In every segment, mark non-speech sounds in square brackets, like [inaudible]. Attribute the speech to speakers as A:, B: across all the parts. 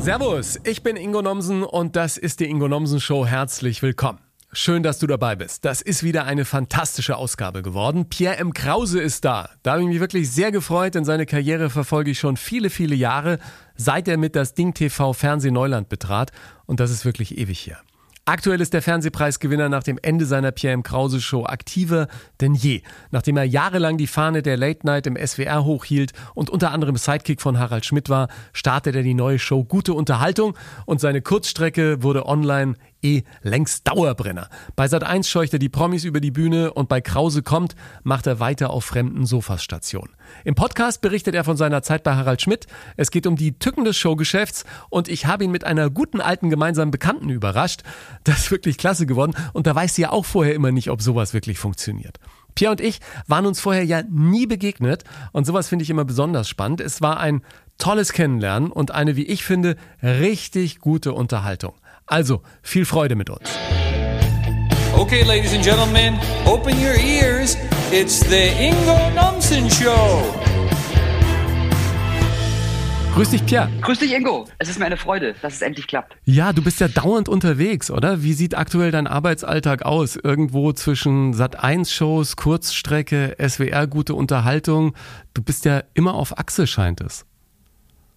A: Servus, ich bin Ingo Nomsen und das ist die Ingo Nomsen Show. Herzlich willkommen. Schön, dass du dabei bist. Das ist wieder eine fantastische Ausgabe geworden. Pierre M. Krause ist da. Da habe ich mich wirklich sehr gefreut, denn seine Karriere verfolge ich schon viele, viele Jahre, seit er mit das Ding TV Fernseh Neuland betrat. Und das ist wirklich ewig hier. Aktuell ist der Fernsehpreisgewinner nach dem Ende seiner Pierre M. Krause Show aktiver denn je. Nachdem er jahrelang die Fahne der Late Night im SWR hochhielt und unter anderem Sidekick von Harald Schmidt war, startet er die neue Show Gute Unterhaltung und seine Kurzstrecke wurde online eh längst Dauerbrenner. Bei Sat1 scheucht er die Promis über die Bühne und bei Krause kommt, macht er weiter auf fremden Sofas Station. Im Podcast berichtet er von seiner Zeit bei Harald Schmidt. Es geht um die Tücken des Showgeschäfts und ich habe ihn mit einer guten alten gemeinsamen Bekannten überrascht. Das ist wirklich klasse geworden und da weiß sie ja auch vorher immer nicht, ob sowas wirklich funktioniert. Pierre und ich waren uns vorher ja nie begegnet und sowas finde ich immer besonders spannend. Es war ein tolles Kennenlernen und eine, wie ich finde, richtig gute Unterhaltung. Also, viel Freude mit uns.
B: Okay, ladies and gentlemen, open your ears. It's the Ingo Nomsen Show.
A: Grüß dich, Pierre.
C: Grüß dich, Ingo. Es ist mir eine Freude, dass es endlich klappt.
A: Ja, du bist ja dauernd unterwegs, oder? Wie sieht aktuell dein Arbeitsalltag aus? Irgendwo zwischen Sat1-Shows, Kurzstrecke, SWR, gute Unterhaltung. Du bist ja immer auf Achse, scheint es.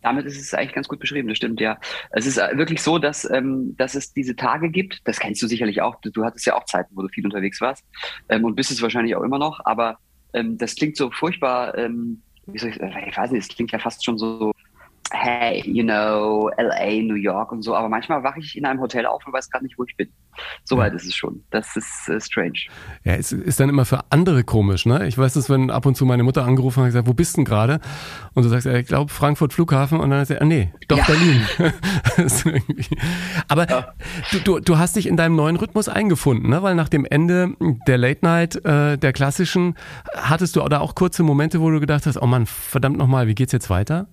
C: Damit ist es eigentlich ganz gut beschrieben, das stimmt, ja. Es ist äh, wirklich so, dass, ähm, dass es diese Tage gibt, das kennst du sicherlich auch, du hattest ja auch Zeiten, wo du viel unterwegs warst ähm, und bist es wahrscheinlich auch immer noch, aber ähm, das klingt so furchtbar, ähm, ich, ich weiß nicht, es klingt ja fast schon so hey, you know, LA, New York und so, aber manchmal wache ich in einem Hotel auf und weiß gar nicht, wo ich bin. So weit ist es schon. Das ist äh, strange.
A: Ja, es ist dann immer für andere komisch, ne? Ich weiß das, wenn ab und zu meine Mutter angerufen hat und gesagt, wo bist du denn gerade? Und du sagst, ich glaube Frankfurt Flughafen und dann sagt er, ah, nee, doch ja. Berlin. [laughs] aber ja. du, du, du hast dich in deinem neuen Rhythmus eingefunden, ne? Weil nach dem Ende der Late Night, äh, der klassischen, hattest du da auch kurze Momente, wo du gedacht hast, oh Mann, verdammt nochmal, wie geht's jetzt weiter?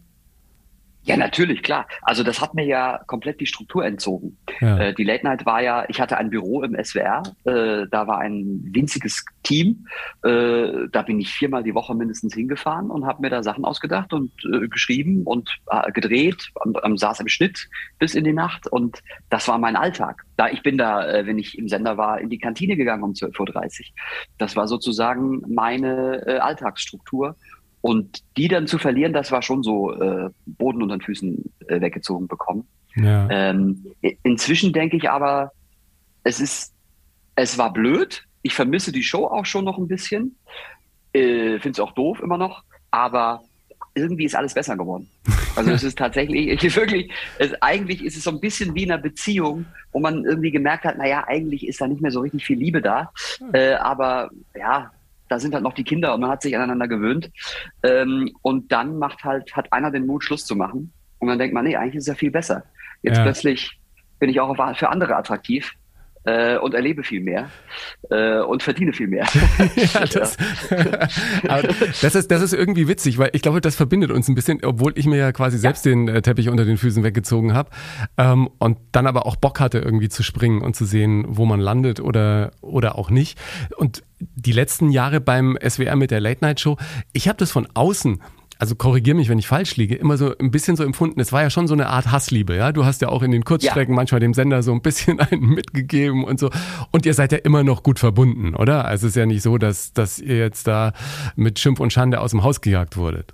C: Ja, natürlich, klar. Also das hat mir ja komplett die Struktur entzogen. Ja. Äh, die Late Night war ja, ich hatte ein Büro im SWR, äh, da war ein winziges Team, äh, da bin ich viermal die Woche mindestens hingefahren und habe mir da Sachen ausgedacht und äh, geschrieben und äh, gedreht, und, ähm, saß im Schnitt bis in die Nacht und das war mein Alltag. Da ich bin da, äh, wenn ich im Sender war, in die Kantine gegangen um 12.30 Uhr. Das war sozusagen meine Alltagsstruktur. Und die dann zu verlieren, das war schon so äh, Boden unter den Füßen äh, weggezogen bekommen. Ja. Ähm, inzwischen denke ich aber, es ist, es war blöd. Ich vermisse die Show auch schon noch ein bisschen. Äh, Finde es auch doof immer noch, aber irgendwie ist alles besser geworden. [laughs] Also es ist tatsächlich, ich, wirklich, es, eigentlich ist es so ein bisschen wie in einer Beziehung, wo man irgendwie gemerkt hat, naja, eigentlich ist da nicht mehr so richtig viel Liebe da. Äh, aber ja, da sind halt noch die Kinder und man hat sich aneinander gewöhnt. Ähm, und dann macht halt, hat einer den Mut, Schluss zu machen. Und dann denkt man, nee, eigentlich ist es ja viel besser. Jetzt ja. plötzlich bin ich auch für andere attraktiv äh, und erlebe viel mehr äh, und verdiene viel mehr. [laughs] ja,
A: das, [laughs] das, ist, das ist irgendwie witzig, weil ich glaube, das verbindet uns ein bisschen, obwohl ich mir ja quasi ja. selbst den äh, Teppich unter den Füßen weggezogen habe ähm, und dann aber auch Bock hatte, irgendwie zu springen und zu sehen, wo man landet oder, oder auch nicht. Und die letzten Jahre beim SWR mit der Late Night Show, ich habe das von außen also korrigier mich, wenn ich falsch liege, immer so ein bisschen so empfunden. Es war ja schon so eine Art Hassliebe, ja. Du hast ja auch in den Kurzstrecken ja. manchmal dem Sender so ein bisschen [laughs] einen mitgegeben und so. Und ihr seid ja immer noch gut verbunden, oder? Also es ist ja nicht so, dass, dass ihr jetzt da mit Schimpf und Schande aus dem Haus gejagt wurdet.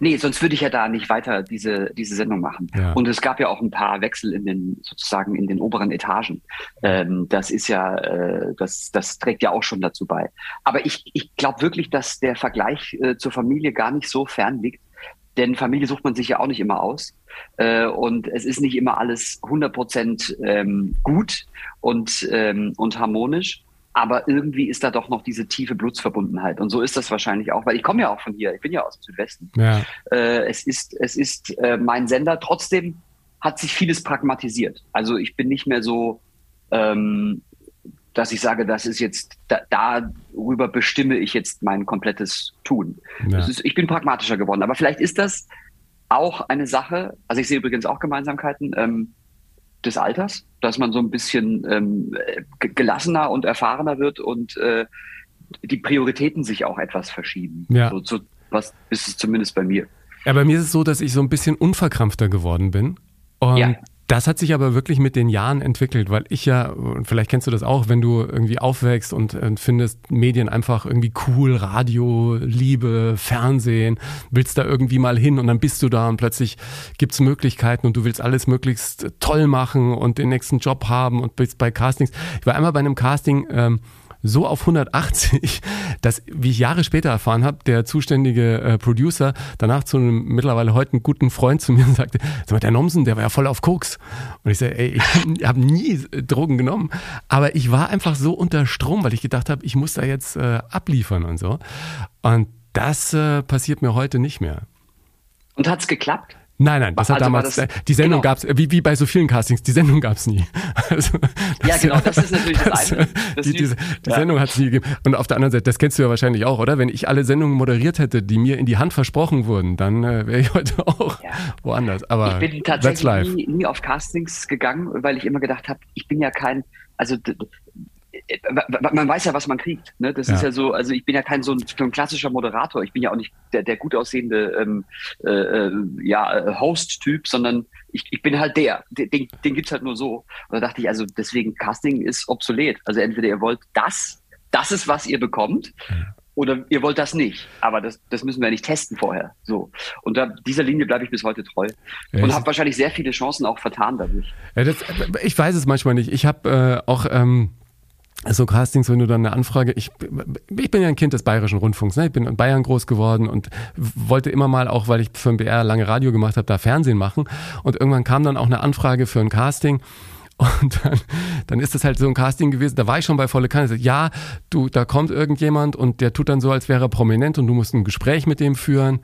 C: Nee, sonst würde ich ja da nicht weiter diese, diese Sendung machen. Ja. Und es gab ja auch ein paar Wechsel in den, sozusagen in den oberen Etagen. Ähm, das ist ja, äh, das, das trägt ja auch schon dazu bei. Aber ich, ich glaube wirklich, dass der Vergleich äh, zur Familie gar nicht so fern liegt. Denn Familie sucht man sich ja auch nicht immer aus. Äh, und es ist nicht immer alles 100 Prozent ähm, gut und, ähm, und harmonisch aber irgendwie ist da doch noch diese tiefe Blutsverbundenheit. Und so ist das wahrscheinlich auch, weil ich komme ja auch von hier, ich bin ja aus dem Südwesten. Ja. Äh, es ist, es ist äh, mein Sender. Trotzdem hat sich vieles pragmatisiert. Also ich bin nicht mehr so, ähm, dass ich sage, das ist jetzt, da, darüber bestimme ich jetzt mein komplettes Tun. Ja. Ist, ich bin pragmatischer geworden. Aber vielleicht ist das auch eine Sache, also ich sehe übrigens auch Gemeinsamkeiten, ähm, des Alters, dass man so ein bisschen ähm, gelassener und erfahrener wird und äh, die Prioritäten sich auch etwas verschieben. Ja. So, so was ist es zumindest bei mir.
A: Ja, bei mir ist es so, dass ich so ein bisschen unverkrampfter geworden bin Und ja. Das hat sich aber wirklich mit den Jahren entwickelt, weil ich ja, und vielleicht kennst du das auch, wenn du irgendwie aufwächst und, findest Medien einfach irgendwie cool, Radio, Liebe, Fernsehen, willst da irgendwie mal hin und dann bist du da und plötzlich gibt's Möglichkeiten und du willst alles möglichst toll machen und den nächsten Job haben und bist bei Castings. Ich war einmal bei einem Casting, ähm, so auf 180, dass, wie ich Jahre später erfahren habe, der zuständige äh, Producer danach zu einem mittlerweile heute einen guten Freund zu mir [laughs] sagte, sag mal, der Nomsen, der war ja voll auf Koks. Und ich sage, ey, ich [laughs] habe nie äh, Drogen genommen, aber ich war einfach so unter Strom, weil ich gedacht habe, ich muss da jetzt äh, abliefern und so. Und das äh, passiert mir heute nicht mehr.
C: Und hat's geklappt?
A: Nein, nein, das hat also damals, das, die Sendung genau. gab's wie, wie bei so vielen Castings, die Sendung gab's nie. [laughs]
C: Also, ja, genau, das ist natürlich das, das eine.
A: Das die, diese, die ja. Sendung hat es nie gegeben. Und auf der anderen Seite, das kennst du ja wahrscheinlich auch, oder? Wenn ich alle Sendungen moderiert hätte, die mir in die Hand versprochen wurden, dann äh, wäre ich [laughs] heute auch ja. woanders. Aber
C: ich bin tatsächlich nie, nie auf Castings gegangen, weil ich immer gedacht habe, ich bin ja kein, also man weiß ja, was man kriegt. Ne? Das ja. ist ja so, also ich bin ja kein so ein, so ein, klassischer Moderator. Ich bin ja auch nicht der, der gut aussehende ähm, äh, äh ja, äh, Host-Typ, sondern ich, ich bin halt der. Den, den gibt's halt nur so. Und da dachte ich, also deswegen, Casting ist obsolet. Also entweder ihr wollt das, das ist, was ihr bekommt, oder ihr wollt das nicht. Aber das, das müssen wir nicht testen vorher. So. Und da, dieser Linie bleibe ich bis heute treu. Ja, und habe wahrscheinlich sehr viele Chancen auch vertan dadurch.
A: Ja, das, ich weiß es manchmal nicht. Ich habe äh, auch ähm, so Castings, wenn du dann eine Anfrage, ich, ich bin ja ein Kind des Bayerischen Rundfunks, ne? ich bin in Bayern groß geworden und wollte immer mal, auch weil ich für ein BR lange Radio gemacht habe, da Fernsehen machen. Und irgendwann kam dann auch eine Anfrage für ein Casting. Und dann, dann ist das halt so ein Casting gewesen, da war ich schon bei volle Kanne, ja, du, da kommt irgendjemand und der tut dann so, als wäre er prominent und du musst ein Gespräch mit dem führen.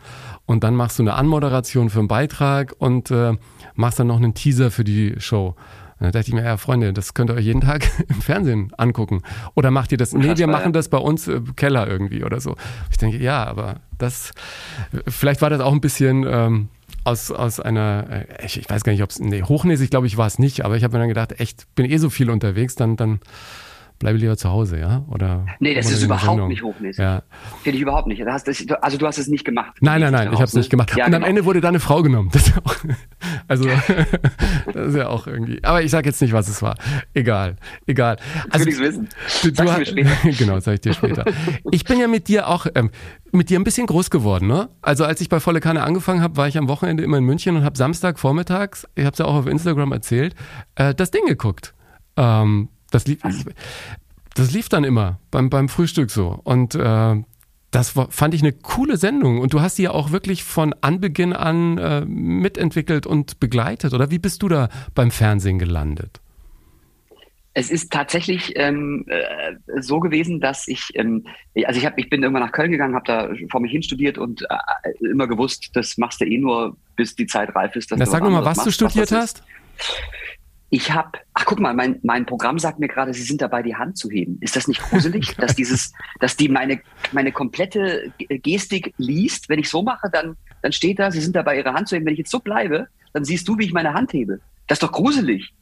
A: Und dann machst du eine Anmoderation für einen Beitrag und äh, machst dann noch einen Teaser für die Show. Und da dachte ich mir, ja, Freunde, das könnt ihr euch jeden Tag [laughs] im Fernsehen angucken. Oder macht ihr das? Nee, wir machen das bei uns im Keller irgendwie oder so. Ich denke, ja, aber das, vielleicht war das auch ein bisschen ähm, aus, aus einer, äh, ich, ich weiß gar nicht, ob es, nee, hochnäsig glaube ich war es nicht, aber ich habe mir dann gedacht, echt, bin eh so viel unterwegs, dann, dann bleibe lieber zu Hause, ja? Oder
C: nee, das ist überhaupt nicht hochnäsig. Ja. Finde ich überhaupt nicht. Das, das, also du hast es nicht gemacht.
A: Nein, nein, nein, ich habe es nicht gemacht. Ja, und genau. am Ende wurde deine Frau genommen. [laughs] Das auch, also [laughs] das ist ja auch irgendwie. Aber ich sage jetzt nicht, was es war. Egal, egal.
C: Also, will ich wissen.
A: Du, du hast, [laughs] genau, sag ich dir später. Ich bin ja mit dir auch ähm, mit dir ein bisschen groß geworden, ne? Also als ich bei Volle Kanne angefangen habe, war ich am Wochenende immer in München und habe Samstag vormittags, ich habe es ja auch auf Instagram erzählt, äh, das Ding geguckt. Ähm, das lief, das lief dann immer beim, beim Frühstück so. Und äh, das war, fand ich eine coole Sendung. Und du hast die ja auch wirklich von Anbeginn an äh, mitentwickelt und begleitet. Oder wie bist du da beim Fernsehen gelandet?
C: Es ist tatsächlich ähm, äh, so gewesen, dass ich, ähm, also ich, hab, ich bin irgendwann nach Köln gegangen, habe da vor mich hin studiert und äh, immer gewusst, das machst du eh nur, bis die Zeit reif ist.
A: Dass Na, sag mal, was machst, du studiert was hast.
C: Ich habe, ach guck mal, mein, mein Programm sagt mir gerade, Sie sind dabei, die Hand zu heben. Ist das nicht gruselig, [laughs] dass dieses, dass die meine, meine komplette Gestik liest? Wenn ich so mache, dann, dann steht da, Sie sind dabei, Ihre Hand zu heben. Wenn ich jetzt so bleibe, dann siehst du, wie ich meine Hand hebe. Das ist doch gruselig.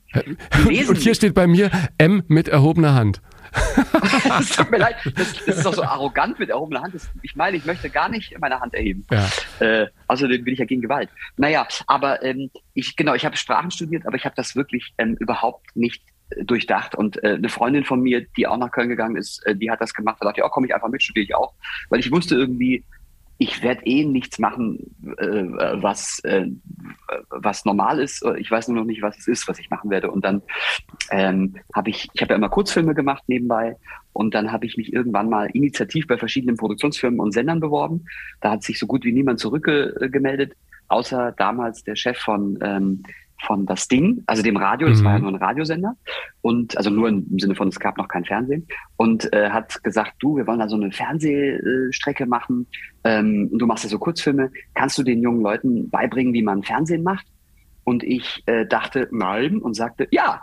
A: Und hier steht bei mir M mit erhobener Hand. [laughs]
C: Es tut mir leid, das, das, ist doch so arrogant mit erhobener Hand. Das, ich meine, ich möchte gar nicht meine Hand erheben. Ja. Äh, außerdem bin ich ja gegen Gewalt. Naja, aber ähm, ich, genau, ich habe Sprachen studiert, aber ich habe das wirklich ähm, überhaupt nicht äh, durchdacht. Und äh, eine Freundin von mir, die auch nach Köln gegangen ist, äh, die hat das gemacht. Da dachte ich, oh, komm ich einfach mit, studiere ich auch. Weil ich wusste irgendwie, ich werde eh nichts machen, äh, was, äh, was normal ist. Ich weiß nur noch nicht, was es ist, was ich machen werde. Und dann ähm, habe ich, ich habe ja immer Kurzfilme gemacht nebenbei. Und dann habe ich mich irgendwann mal initiativ bei verschiedenen Produktionsfirmen und Sendern beworben. Da hat sich so gut wie niemand zurückgemeldet, außer damals der Chef von ähm, von das Ding, also dem Radio, das mhm. war ja mhm. nur ein Radiosender und also nur im Sinne von es gab noch kein Fernsehen und äh, hat gesagt, du, wir wollen da so eine Fernsehstrecke machen ähm, und du machst ja so Kurzfilme, kannst du den jungen Leuten beibringen, wie man Fernsehen macht? Und ich äh, dachte nein und sagte ja.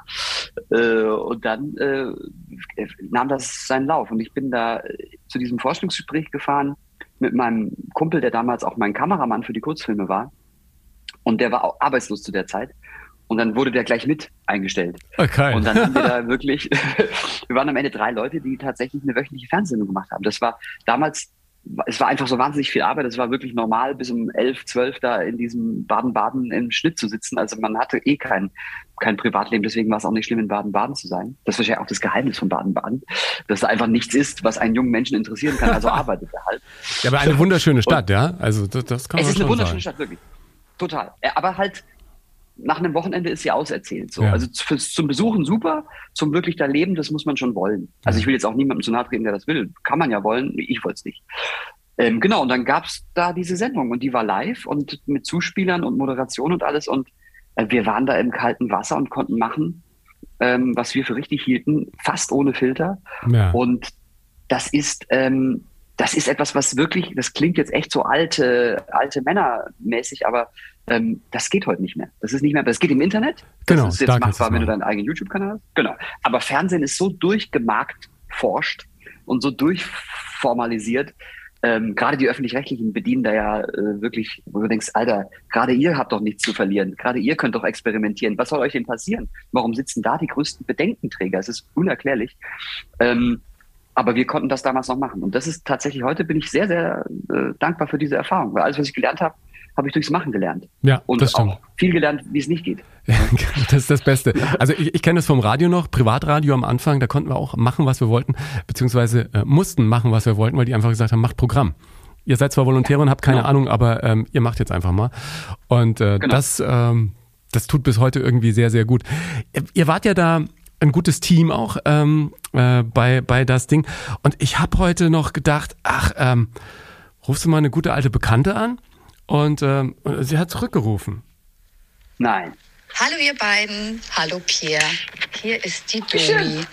C: Äh, und dann äh, nahm das seinen Lauf und ich bin da äh, zu diesem Forschungsgespräch gefahren mit meinem Kumpel, der damals auch mein Kameramann für die Kurzfilme war. Und der war auch arbeitslos zu der Zeit. Und dann wurde der gleich mit eingestellt. Okay. Und dann haben wir [laughs] da wirklich, [laughs] wir waren am Ende drei Leute, die tatsächlich eine wöchentliche Fernsehsendung gemacht haben. Das war damals es war einfach so wahnsinnig viel Arbeit. Es war wirklich normal, bis um elf, zwölf da in diesem Baden-Baden im Schnitt zu sitzen. Also man hatte eh kein, kein Privatleben, deswegen war es auch nicht schlimm, in Baden-Baden zu sein. Das ist wahrscheinlich auch das Geheimnis von Baden-Baden, dass da einfach nichts ist, was einen jungen Menschen interessieren kann. Also [laughs] arbeitet er halt.
A: Ja, aber eine wunderschöne Stadt, Und ja. Also das, das kann man
C: Es ist
A: eine
C: wunderschöne
A: sagen.
C: Stadt, wirklich. Total. Aber halt nach einem Wochenende ist sie auserzählt. So.
A: Ja.
C: Also fürs, zum Besuchen super, zum wirklich da leben, das muss man schon wollen. Also ich will jetzt auch niemandem zu nahe treten, der das will. Kann man ja wollen, ich wollte es nicht. Ähm, genau, und dann gab's da diese Sendung und die war live und mit Zuspielern und Moderation und alles. Und äh, wir waren da im kalten Wasser und konnten machen, ähm, was wir für richtig hielten, fast ohne Filter.
A: Ja.
C: Und das ist, ähm, das ist etwas, was wirklich, das klingt jetzt echt so alte, alte Männermäßig, aber ähm, das geht heute nicht mehr. Das ist nicht mehr, das geht im Internet. Das
A: Genau,
C: ist jetzt machbar, wenn du deinen eigenen YouTube-Kanal hast. Genau. Aber Fernsehen ist so durchgemarkt forscht und so durchformalisiert. Ähm, gerade die öffentlich-rechtlichen bedienen da ja äh, wirklich, wo du denkst, Alter, gerade ihr habt doch nichts zu verlieren. Gerade ihr könnt doch experimentieren. Was soll euch denn passieren? Warum sitzen da die größten Bedenkenträger? Es ist unerklärlich. Ähm, aber wir konnten das damals noch machen. Und das ist tatsächlich, heute bin ich sehr, sehr äh, dankbar für diese Erfahrung. Weil alles, was ich gelernt habe, habe ich durchs Machen gelernt.
A: Ja,
C: Und
A: das stimmt.
C: auch viel gelernt, wie es nicht geht. [laughs]
A: Das ist das Beste. Also ich, ich kenne das vom Radio noch, Privatradio am Anfang, da konnten wir auch machen, was wir wollten, beziehungsweise äh, mussten machen, was wir wollten, weil die einfach gesagt haben, macht Programm. Ihr seid zwar Volontäre und habt keine
C: Genau.
A: Ahnung, aber ähm, ihr macht jetzt einfach mal. Und äh,
C: Genau.
A: das, ähm, das tut bis heute irgendwie sehr, sehr gut. Ihr- wart ja da ein gutes Team auch ähm, äh, bei, bei das Ding. Und ich habe heute noch gedacht, ach, ähm, rufst du mal eine gute alte Bekannte an? Und ähm, sie hat zurückgerufen.
C: Nein.
D: Hallo ihr beiden, hallo Pierre. Hier ist die Domi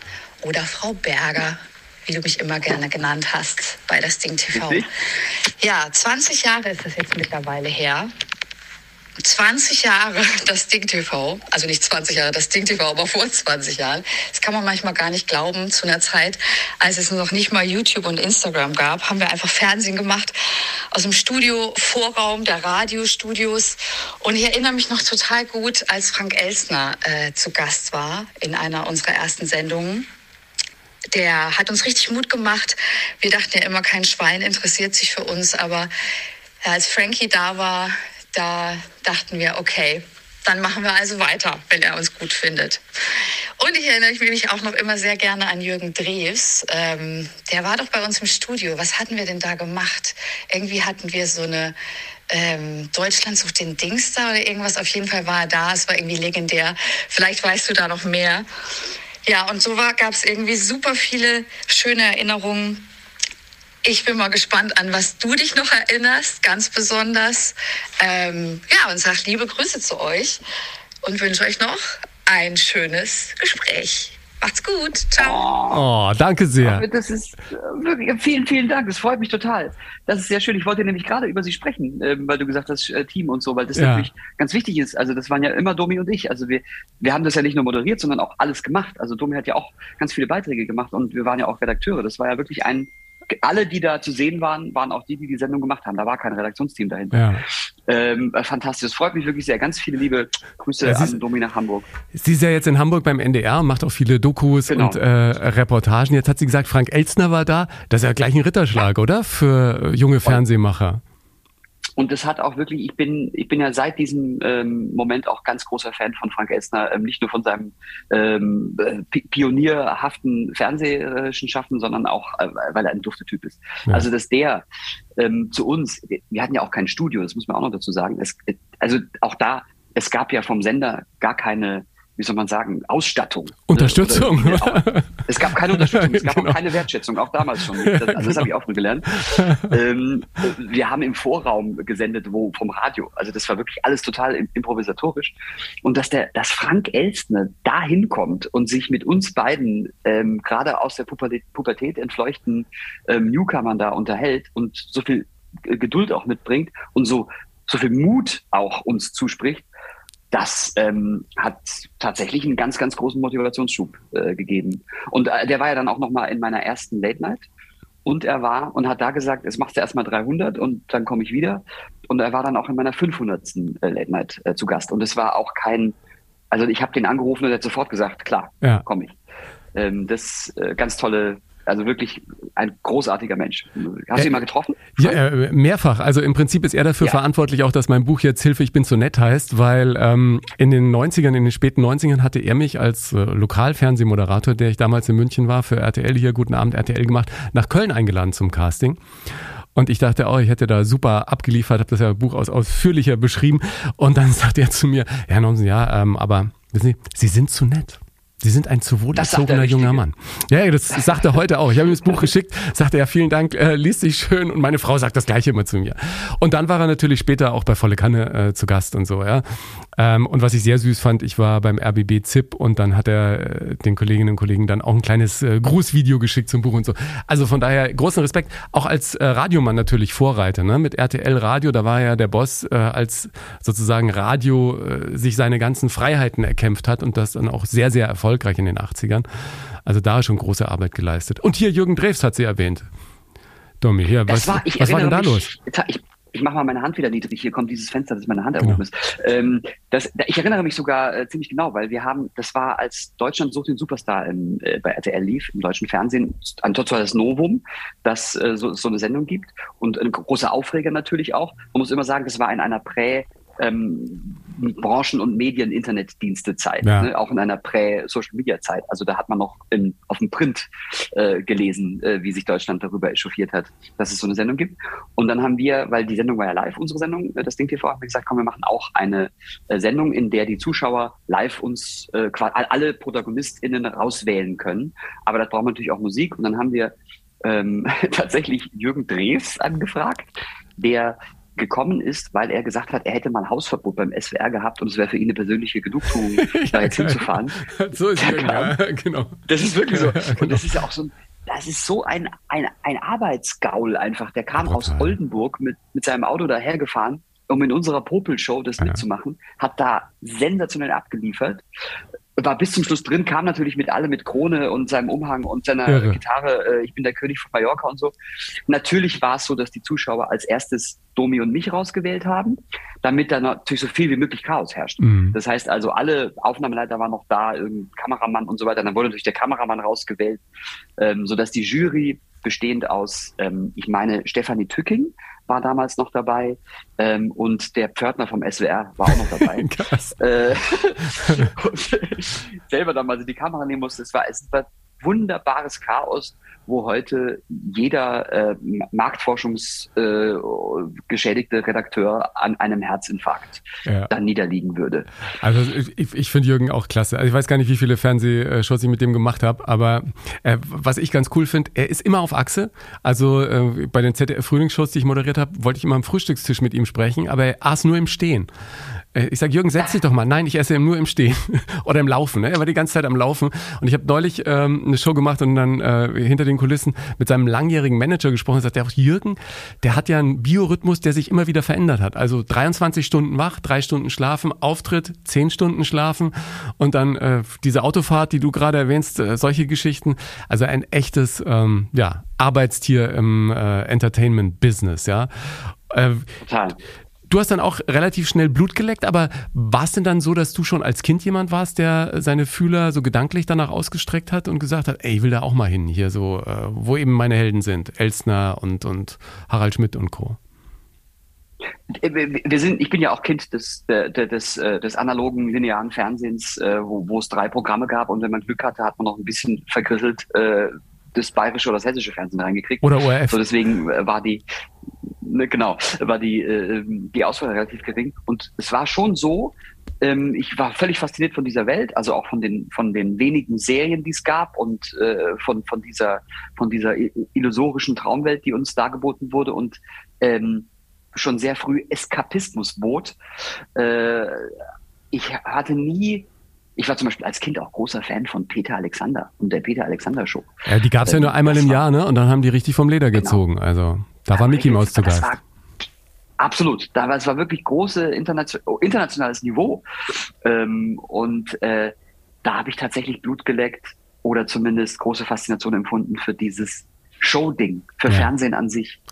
D: oder Frau Berger, wie du mich immer gerne genannt hast bei das Ding TV. Ja, 20 Jahre ist das jetzt mittlerweile her. 20 Jahre das Ding TV, also nicht 20 Jahre das Ding TV, aber vor 20 Jahren. Das kann man manchmal gar nicht glauben. Zu einer Zeit, als es noch nicht mal YouTube und Instagram gab, haben wir einfach Fernsehen gemacht aus dem Studio, Vorraum der Radiostudios. Und ich erinnere mich noch total gut, als Frank Elsner äh, zu Gast war in einer unserer ersten Sendungen der hat uns richtig Mut gemacht. Wir dachten ja immer, kein Schwein interessiert sich für uns, aber als Frankie da war, da dachten wir, okay, dann machen wir also weiter, wenn er uns gut findet. Und ich erinnere mich auch noch immer sehr gerne an Jürgen Drews. Ähm, der war doch bei uns im Studio. Was hatten wir denn da gemacht? Irgendwie hatten wir so eine ähm, Deutschland sucht den Dings da oder irgendwas. Auf jeden Fall war er da. Es war irgendwie legendär. Vielleicht weißt du da noch mehr. Ja, und so gab es irgendwie super viele schöne Erinnerungen. Ich bin mal gespannt, an was du dich noch erinnerst, ganz besonders. Ähm, ja, und sag liebe Grüße zu euch und wünsche euch noch ein schönes Gespräch. Macht's gut. Ciao.
A: Oh, danke sehr.
C: Das ist äh, wirklich, vielen, vielen Dank. Das freut mich total. Das ist sehr schön. Ich wollte nämlich gerade über Sie sprechen, ähm, weil du gesagt hast, äh, Team und so, weil das
A: Ja.
C: natürlich ganz wichtig ist. Also das waren ja immer Domi und ich. Also wir, wir haben das ja nicht nur moderiert, sondern auch alles gemacht. Also Domi hat ja auch ganz viele Beiträge gemacht und wir waren ja auch Redakteure. Das war ja wirklich ein, alle, die da zu sehen waren, waren auch die, die die Sendung gemacht haben. Da war kein Redaktionsteam dahinter.
A: Ja.
C: Ähm, äh, fantastisch. Das freut mich wirklich sehr. Ganz viele liebe Grüße
A: Ja,
C: an Domi nach Hamburg.
A: Sie ist ja jetzt in Hamburg beim NDR, macht auch viele Dokus
C: Genau.
A: und äh, Reportagen. Jetzt hat sie gesagt, Frank Elstner war da. Das ist ja gleich ein Ritterschlag, oder? Für junge Fernsehmacher.
C: Und das hat auch wirklich, ich bin, ich bin ja seit diesem ähm, Moment auch ganz großer Fan von Frank Elstner, ähm, nicht nur von seinem ähm, äh, pi- pionierhaften fernsehischen Schaffen, sondern auch, äh, weil er ein dufter Typ ist.
A: Ja.
C: Also, dass der ähm, zu uns, wir, hatten ja auch kein Studio, das muss man auch noch dazu sagen. Es, also auch da, es gab ja vom Sender gar keine, wie soll man sagen, Ausstattung.
A: Unterstützung,
C: Oder, es gab keine Unterstützung, es [laughs] gab
A: Genau.
C: auch keine Wertschätzung, auch damals schon. [laughs] Das, also das habe ich auch nur gelernt. ähm, wir haben im Vorraum gesendet, wo vom Radio. Also das war wirklich alles total im- improvisatorisch. Und dass der, dass Frank Elstner da hinkommt und sich mit uns beiden ähm, gerade aus der Pubertät, Pubertät entfleuchten ähm, Newcomern da unterhält und so viel Geduld auch mitbringt und so so viel Mut auch uns zuspricht, das ähm, hat tatsächlich einen ganz, ganz großen Motivationsschub äh, gegeben. Und äh, der war ja dann auch noch mal in meiner ersten Late Night. Und er war und hat da gesagt, es machst du erstmal 300 und dann komme ich wieder. Und er war dann auch in meiner 500. äh, Late Night äh, zu Gast. Und es war auch kein, also ich habe den angerufen und er hat sofort gesagt, klar,
A: Ja.
C: komme ich. Ähm, das äh, ganz tolle, Also wirklich ein großartiger Mensch. Hast du ihn mal getroffen?
A: Ja, äh, mehrfach. Also im Prinzip ist er dafür ja. verantwortlich auch, dass mein Buch jetzt Hilfe, ich bin zu nett heißt, weil ähm, in den 90ern, in den späten 90ern hatte er mich als äh, Lokalfernsehmoderator, der ich damals in München war, für RTL hier, Guten Abend RTL gemacht, nach Köln eingeladen zum Casting. Und ich dachte, oh, ich hätte da super abgeliefert, habe das ja Buch aus, ausführlicher beschrieben. Und dann [laughs] sagt er zu mir, Herr Nomsen, ja, ähm, aber wissen Sie, Sie sind zu nett. Sie sind ein zu wohlerzogener junger Mann. Ja, das sagt er heute auch. Ich habe ihm das Buch geschickt, sagte er, vielen Dank, äh, liest sich schön und meine Frau sagt das gleiche immer zu mir. Und dann war er natürlich später auch bei Volle Kanne äh, zu Gast und so, ja. Ähm, und was ich sehr süß fand, ich war beim RBB ZIP und dann hat er äh, den Kolleginnen und Kollegen dann auch ein kleines äh, Grußvideo geschickt zum Buch und so. Also von daher großen Respekt, auch als äh, Radiomann natürlich Vorreiter, ne? Mit RTL Radio, da war ja der Boss, äh, als sozusagen Radio äh, sich seine ganzen Freiheiten erkämpft hat und das dann auch sehr, sehr erfolgreich in den 80ern. Also da schon große Arbeit geleistet. Und hier Jürgen Drews hat sie erwähnt. Domi, hier, was, war, was war denn da mich, los?
C: Ich, ich mache mal meine Hand wieder niedrig. Hier kommt dieses Fenster, dass meine Hand erhoben genau. ist. Ähm, das, ich erinnere mich sogar äh, ziemlich genau, weil wir haben, das war als Deutschland sucht den Superstar im, äh, bei RTL lief, im deutschen Fernsehen, ein totales Novum, dass äh, so, so eine Sendung gibt und ein großer Aufreger natürlich auch. Man muss immer sagen, das war in einer Prä- ähm, Branchen- und Medien-Internetdienste-Zeit, ja. ne? auch in einer Prä-Social-Media-Zeit. Also da hat man noch in, auf dem Print äh, gelesen, äh, wie sich Deutschland darüber echauffiert hat, dass es so eine Sendung gibt. Und dann haben wir, weil die Sendung war ja live, unsere Sendung, äh, das Ding TV, haben wir gesagt, komm, wir machen auch eine äh, Sendung, in der die Zuschauer live uns äh, alle ProtagonistInnen rauswählen können. Aber da braucht man natürlich auch Musik. Und dann haben wir ähm, [laughs] tatsächlich Jürgen Drews angefragt, der gekommen ist, weil er gesagt hat, er hätte mal Hausverbot beim SWR gehabt und es wäre für ihn eine persönliche Genugtuung, [laughs] da jetzt hinzufahren. [laughs]
A: so ist es, [laughs] ja, genau.
C: Das ist wirklich so. Und das genau. ist ja auch so ein, das ist so ein, ein, ein Arbeitsgaul einfach. Der kam Total. aus Oldenburg mit, mit seinem Auto dahergefahren, um in unserer Popel-Show das ja. mitzumachen, hat da sensationell abgeliefert war bis zum Schluss drin, kam natürlich mit alle mit Krone und seinem Umhang und seiner Irre. Gitarre, äh, ich bin der König von Mallorca und so. Natürlich war es so, dass die Zuschauer als erstes Domi und mich rausgewählt haben, damit dann natürlich so viel wie möglich Chaos herrscht. Mhm. Das heißt also, alle Aufnahmeleiter waren noch da, irgendein Kameramann und so weiter. Dann wurde natürlich der Kameramann rausgewählt, ähm, sodass die Jury bestehend aus, ähm, ich meine, Stefanie Tücking, war damals noch dabei ähm, und der Pförtner vom SWR war auch noch dabei. [laughs] Krass. Äh, [laughs] selber damals in die Kamera nehmen musste. Es war, es war wunderbares Chaos wo heute jeder äh, Marktforschungsgeschädigte äh, Redakteur an einem Herzinfarkt ja. dann niederliegen würde.
A: Also ich, ich finde Jürgen auch klasse. Also ich weiß gar nicht, wie viele Fernsehshows ich mit dem gemacht habe, aber äh, was ich ganz cool finde, er ist immer auf Achse. Also äh, bei den ZDF-Frühlingsshows, die ich moderiert habe, wollte ich immer am Frühstückstisch mit ihm sprechen, aber er aß nur im Stehen. Äh, ich sage, Jürgen, setz dich doch mal. Nein, ich esse nur im Stehen [laughs] oder im Laufen. Ne? Er war die ganze Zeit am Laufen. Und ich habe neulich ähm, eine Show gemacht und dann äh, hinter den Kulissen mit seinem langjährigen Manager gesprochen und sagte auch, Jürgen, der hat ja einen Biorhythmus, der sich immer wieder verändert hat. Also 23 Stunden wach, drei Stunden schlafen, Auftritt, 10 Stunden schlafen und dann äh, diese Autofahrt, die du gerade erwähnst, äh, solche Geschichten. Also ein echtes ähm, ja, Arbeitstier im äh, Entertainment-Business, ja. Äh, Total. Du hast dann auch relativ schnell Blut geleckt, aber war es denn dann so, dass du schon als Kind jemand warst, der seine Fühler so gedanklich danach ausgestreckt hat und gesagt hat, ey, ich will da auch mal hin, hier so, äh, wo eben meine Helden sind, Elsner und, und Harald Schmidt und Co.
C: Äh, wir sind, ich bin ja auch Kind des, des, äh, des analogen linearen Fernsehens, wo, wo es drei Programme gab und wenn man Glück hatte, hat man noch ein bisschen vergrisselt das bayerische oder das hessische Fernsehen reingekriegt.
A: Oder ORF.
C: So deswegen war die, ne, genau, war die, äh, die Auswahl relativ gering. Und es war schon so, ähm, ich war völlig fasziniert von dieser Welt, also auch von den, von den wenigen Serien, die es gab und äh, von, von dieser, von dieser illusorischen Traumwelt, die uns dargeboten wurde und ähm, schon sehr früh Eskapismus bot. Äh, ich hatte nie ich war zum Beispiel als Kind auch großer Fan von Peter Alexander und der Peter Alexander Show.
A: Ja, die gab es ja nur einmal im Jahr, ne? Und dann haben die richtig vom Leder genau. gezogen. Genau. Also da ja, war Mickey Mouse zu Gast.
C: Absolut. Da war es war wirklich große internation oh, internationales Niveau. Ähm, und äh, da habe ich tatsächlich Blut geleckt oder zumindest große Faszination empfunden für dieses Show-Ding, für ja. Fernsehen an sich.